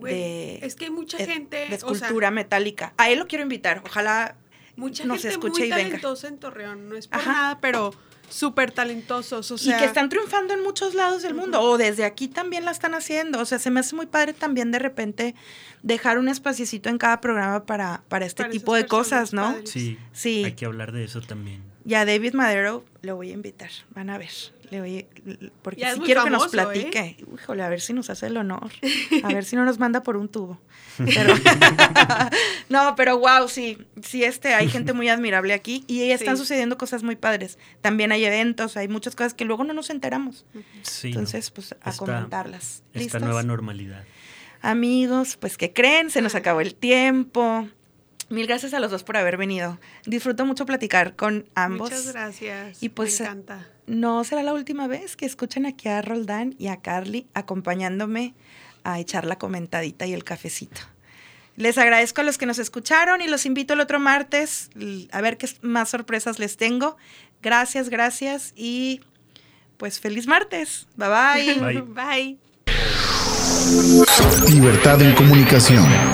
Speaker 2: es que hay mucha
Speaker 1: de-
Speaker 2: gente,
Speaker 1: de
Speaker 2: o sea,
Speaker 1: escultura metálica. A él lo quiero invitar, ojalá
Speaker 2: mucha
Speaker 1: nos
Speaker 2: gente
Speaker 1: escuche
Speaker 2: muy
Speaker 1: y venga.
Speaker 2: talentosa en Torreón, no es por
Speaker 1: Ajá.
Speaker 2: nada, pero súper talentosos, o sea,
Speaker 1: y que están triunfando en muchos lados del mundo, o desde aquí también la están haciendo. O sea, se me hace muy padre también de repente dejar un espaciecito en cada programa para, para este
Speaker 2: Para
Speaker 1: tipo de cosas, ¿no?
Speaker 2: padres.
Speaker 3: Sí,
Speaker 1: Sí.
Speaker 3: hay que hablar de eso también.
Speaker 1: Y a David Madero lo voy a invitar, van a ver. Le voy, porque
Speaker 2: Ya muy
Speaker 1: quiero que nos
Speaker 2: ¿eh?
Speaker 1: platique. Híjole, a ver si nos hace el honor. A ver si no nos manda por un tubo. Pero, no, pero wow, sí, sí, este, hay gente muy admirable aquí y están
Speaker 2: Sí.
Speaker 1: sucediendo cosas muy padres. También hay eventos, hay muchas cosas que luego no nos enteramos. Entonces, pues a
Speaker 3: Esta-
Speaker 1: comentarlas.
Speaker 3: Esta
Speaker 1: ¿Listos?
Speaker 3: nueva normalidad.
Speaker 1: Amigos, pues que creen, se nos acabó el tiempo. Mil gracias a los dos por haber venido. Disfruto mucho platicar con ambos.
Speaker 2: Muchas gracias.
Speaker 1: Y pues,
Speaker 2: me encanta.
Speaker 1: No será la última vez que escuchen aquí a Roldán y a Carly acompañándome a echar la comentadita y el cafecito. Les agradezco a los que nos escucharon y los invito el otro martes a ver qué más sorpresas les tengo. Gracias, gracias y pues feliz martes. Bye bye.
Speaker 3: Bye.
Speaker 2: Bye.
Speaker 4: Libertad en comunicación.